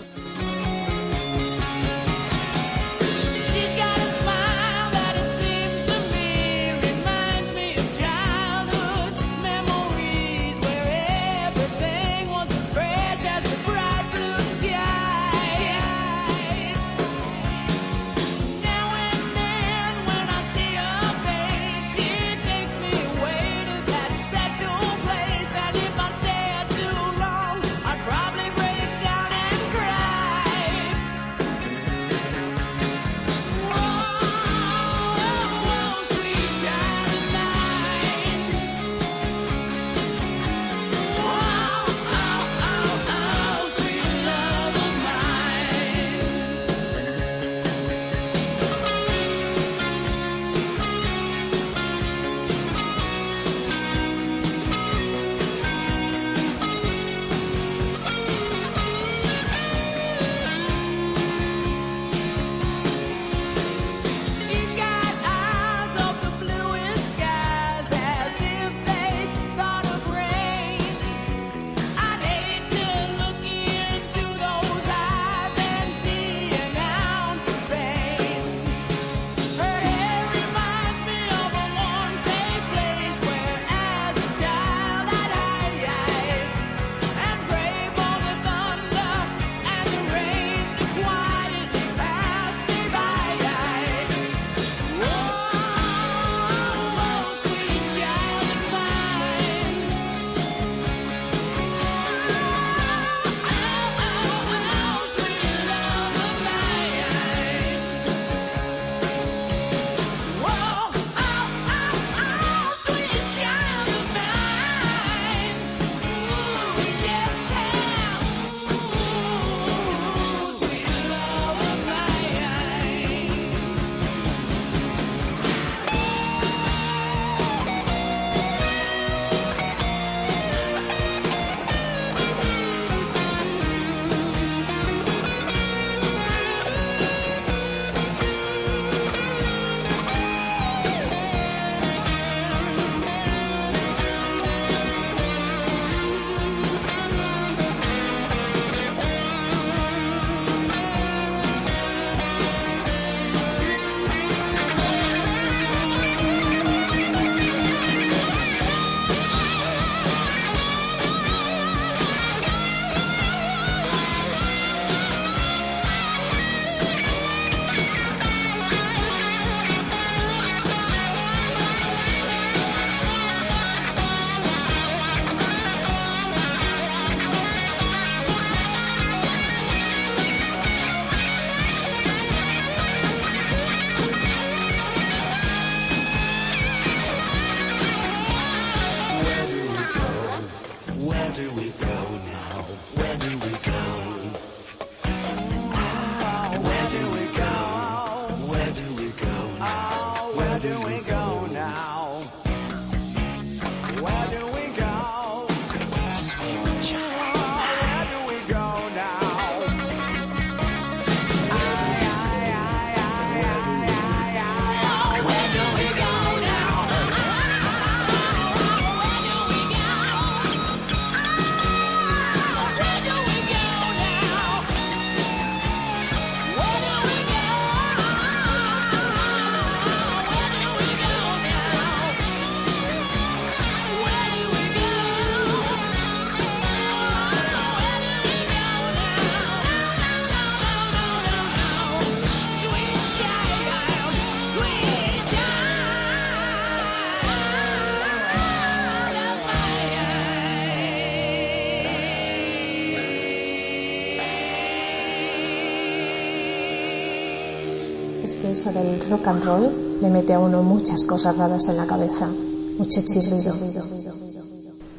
eso del rock and roll le mete a uno muchas cosas raras en la cabeza, mucho chirrido,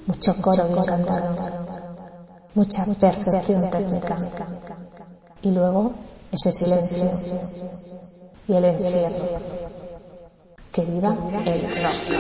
mucho coro bien cantado, mucha perfección técnica. Y luego ese silencio. y el encierro. Que viva el rock.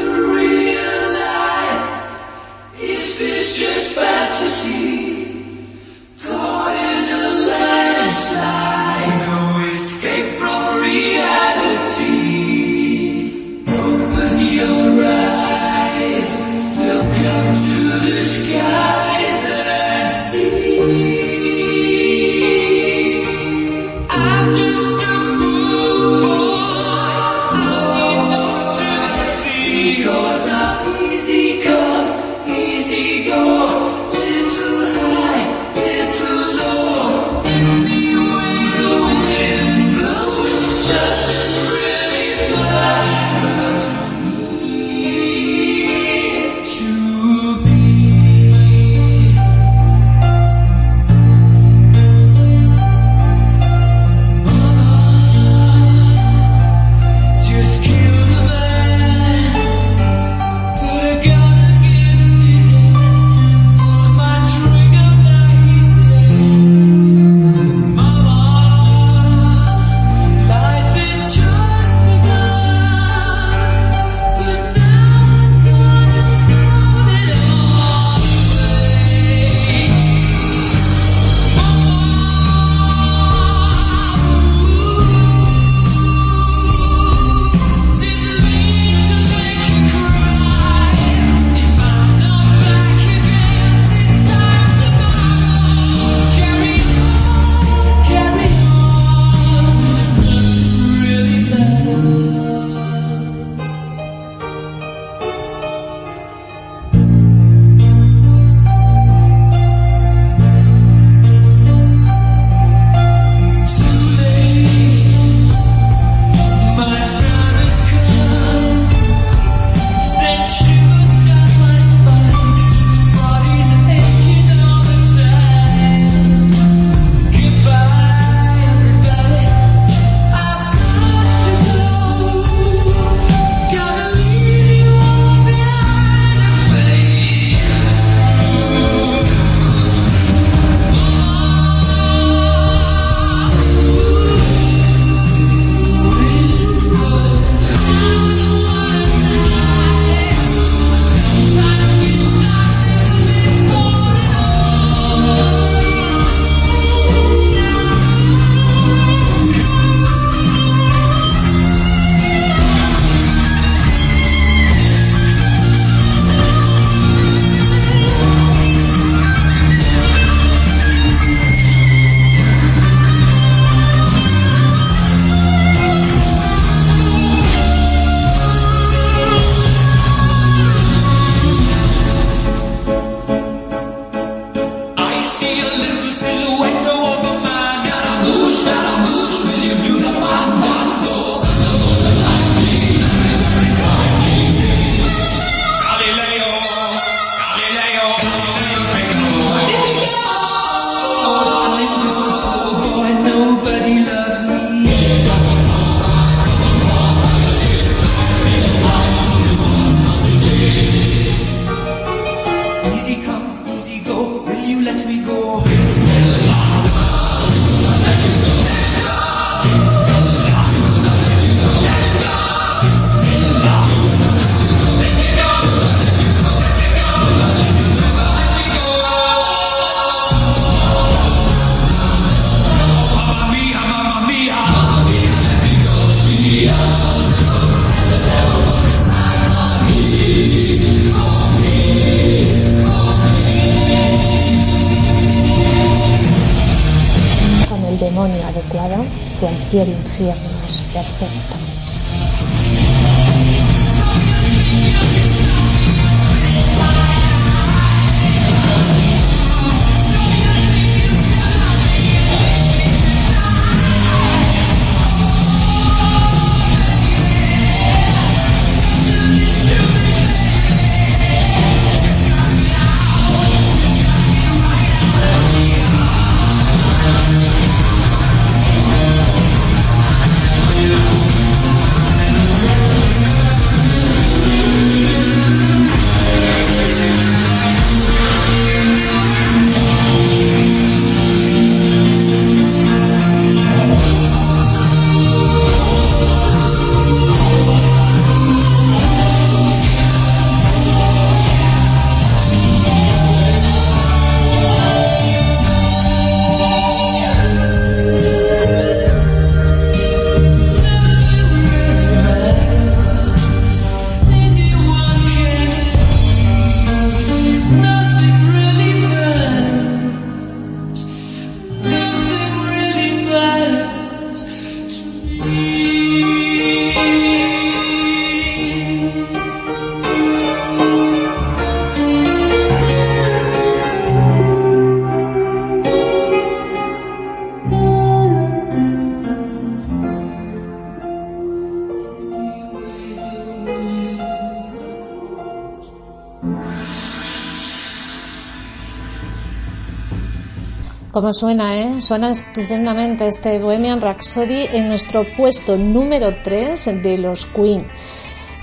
Como suena, ¿eh? Suena estupendamente este Bohemian Rhapsody en nuestro puesto número 3 de los Queen.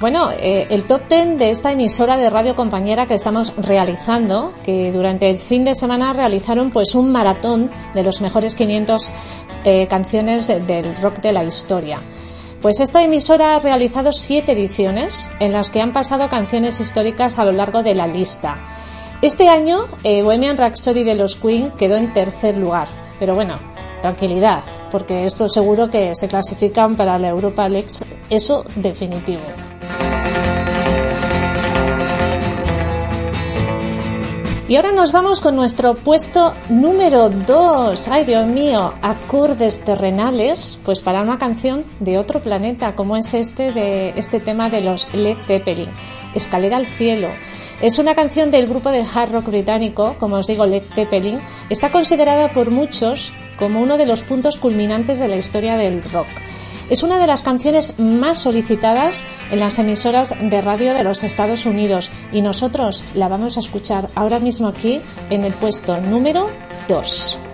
Bueno, eh, el top 10 de esta emisora de radio compañera que estamos realizando, que durante el fin de semana realizaron pues un maratón de los mejores 500 eh, canciones de- del rock de la historia. Pues esta emisora ha realizado siete ediciones en las que han pasado canciones históricas a lo largo de la lista. Este año, eh, Bohemian Rhapsody de los Queen quedó en tercer lugar. Pero bueno, tranquilidad, porque esto seguro que se clasifican para la Europa League, eso definitivo. Y ahora nos vamos con nuestro puesto número 2. Ay, Dios mío, acordes terrenales, pues para una canción de otro planeta, como es este de este tema de los Led Zeppelin, Escalera al cielo. Es una canción del grupo de hard rock británico, como os digo, Led Zeppelin. Está considerada por muchos como uno de los puntos culminantes de la historia del rock. Es una de las canciones más solicitadas en las emisoras de radio de los Estados Unidos y nosotros la vamos a escuchar ahora mismo aquí en el puesto número 2.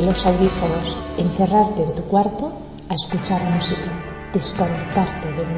los audífonos, encerrarte en tu cuarto a escuchar música, desconectarte del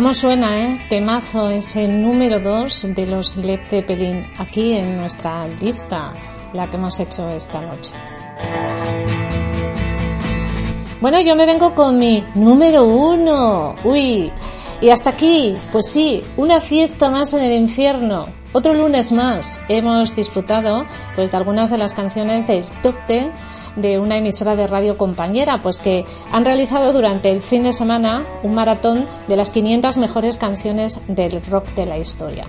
¿Cómo suena, eh? Temazo es el número 2 de los Led Zeppelin aquí en nuestra lista, la que hemos hecho esta noche. Bueno, yo me vengo con mi número 1. Uy, y hasta aquí, pues sí, una fiesta más en el infierno. Otro lunes más hemos disfrutado pues de algunas de las canciones del top 10 de una emisora de radio compañera, pues que han realizado durante el fin de semana un maratón de las 500 mejores canciones del rock de la historia.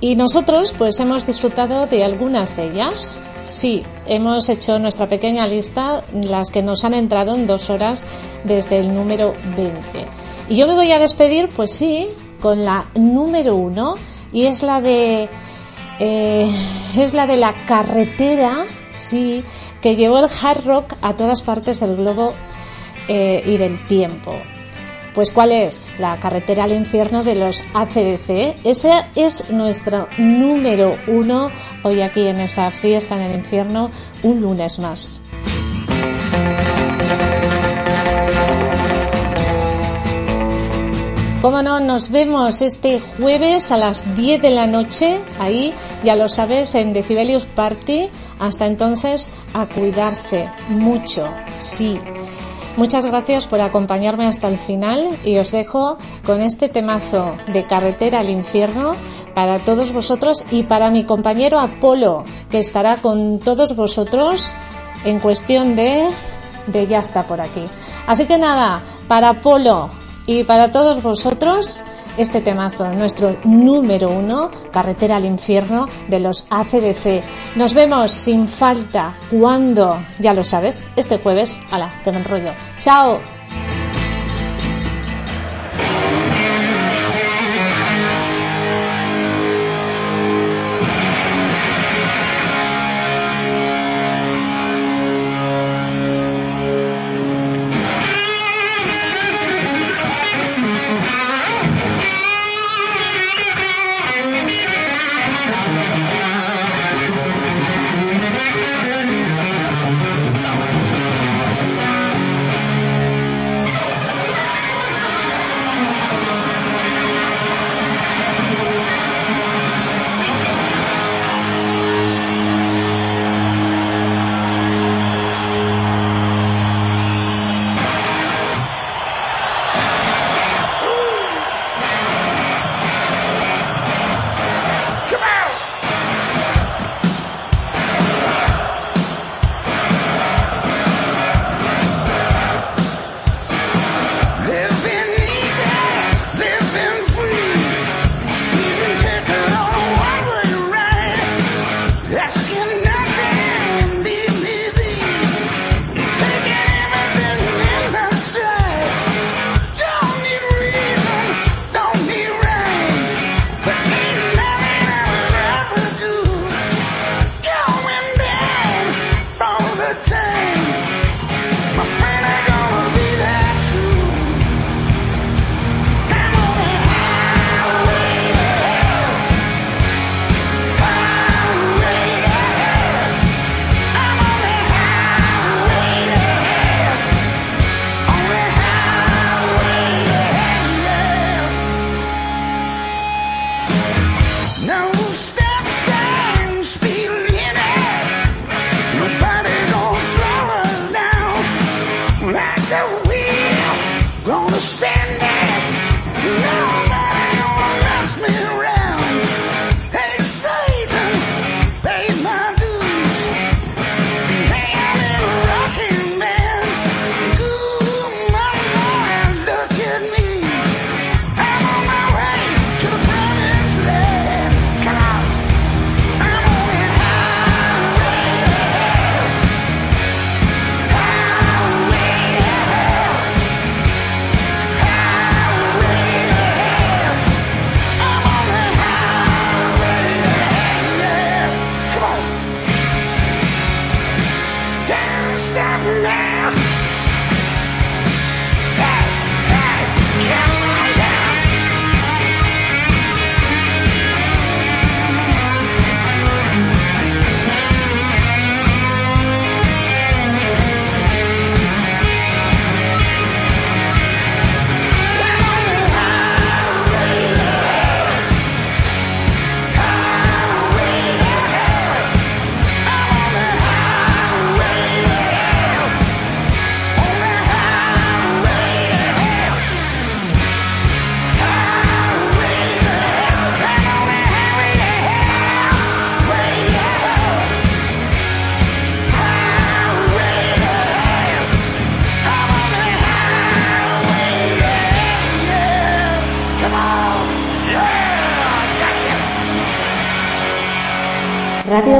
Y nosotros pues hemos disfrutado de algunas de ellas. Sí, hemos hecho nuestra pequeña lista, las que nos han entrado en dos horas desde el número 20. Y yo me voy a despedir, pues sí, con la número uno, y es la de, eh, es la de la carretera, sí, que llevó el hard rock a todas partes del globo eh, y del tiempo. Pues ¿cuál es? La carretera al infierno de los ACDC. Ese es nuestro número uno hoy aquí en esa fiesta en el infierno, un lunes más. Cómo no, nos vemos este jueves a las 10 de la noche, ahí, ya lo sabes, en Decibelius Party. Hasta entonces, a cuidarse mucho, sí. Muchas gracias por acompañarme hasta el final y os dejo con este temazo de Carretera al Infierno para todos vosotros y para mi compañero Apolo, que estará con todos vosotros en cuestión de, de ya está por aquí. Así que nada, para Apolo, y para todos vosotros, este temazo, nuestro número uno, Carretera al Infierno de los ACDC. Nos vemos sin falta cuando, ya lo sabes, este jueves. Hala, que me enrollo. ¡Chao!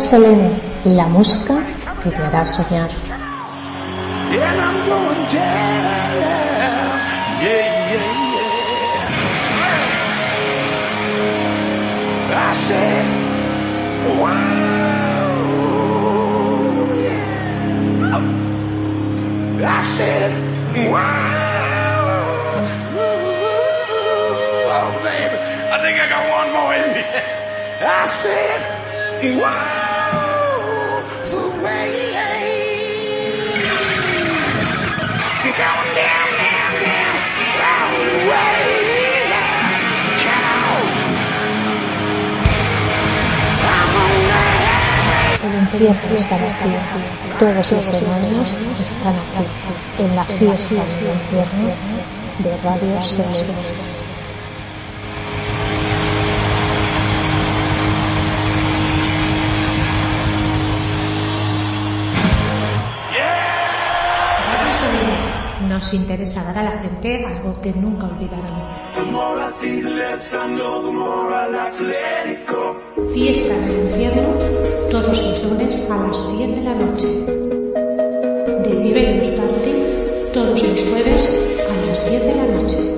Selene, la música que te hará soñar. I. I said, wow. Infierno está vacío. Todos los demonios están aquí, en la fiesta del infierno de Radio Selene. Nos interesa dar a la gente algo que nunca olvidarán. Fiesta del infierno todos los lunes a las 10 de la noche. Decibelios Party todos los jueves a las 10 de la noche.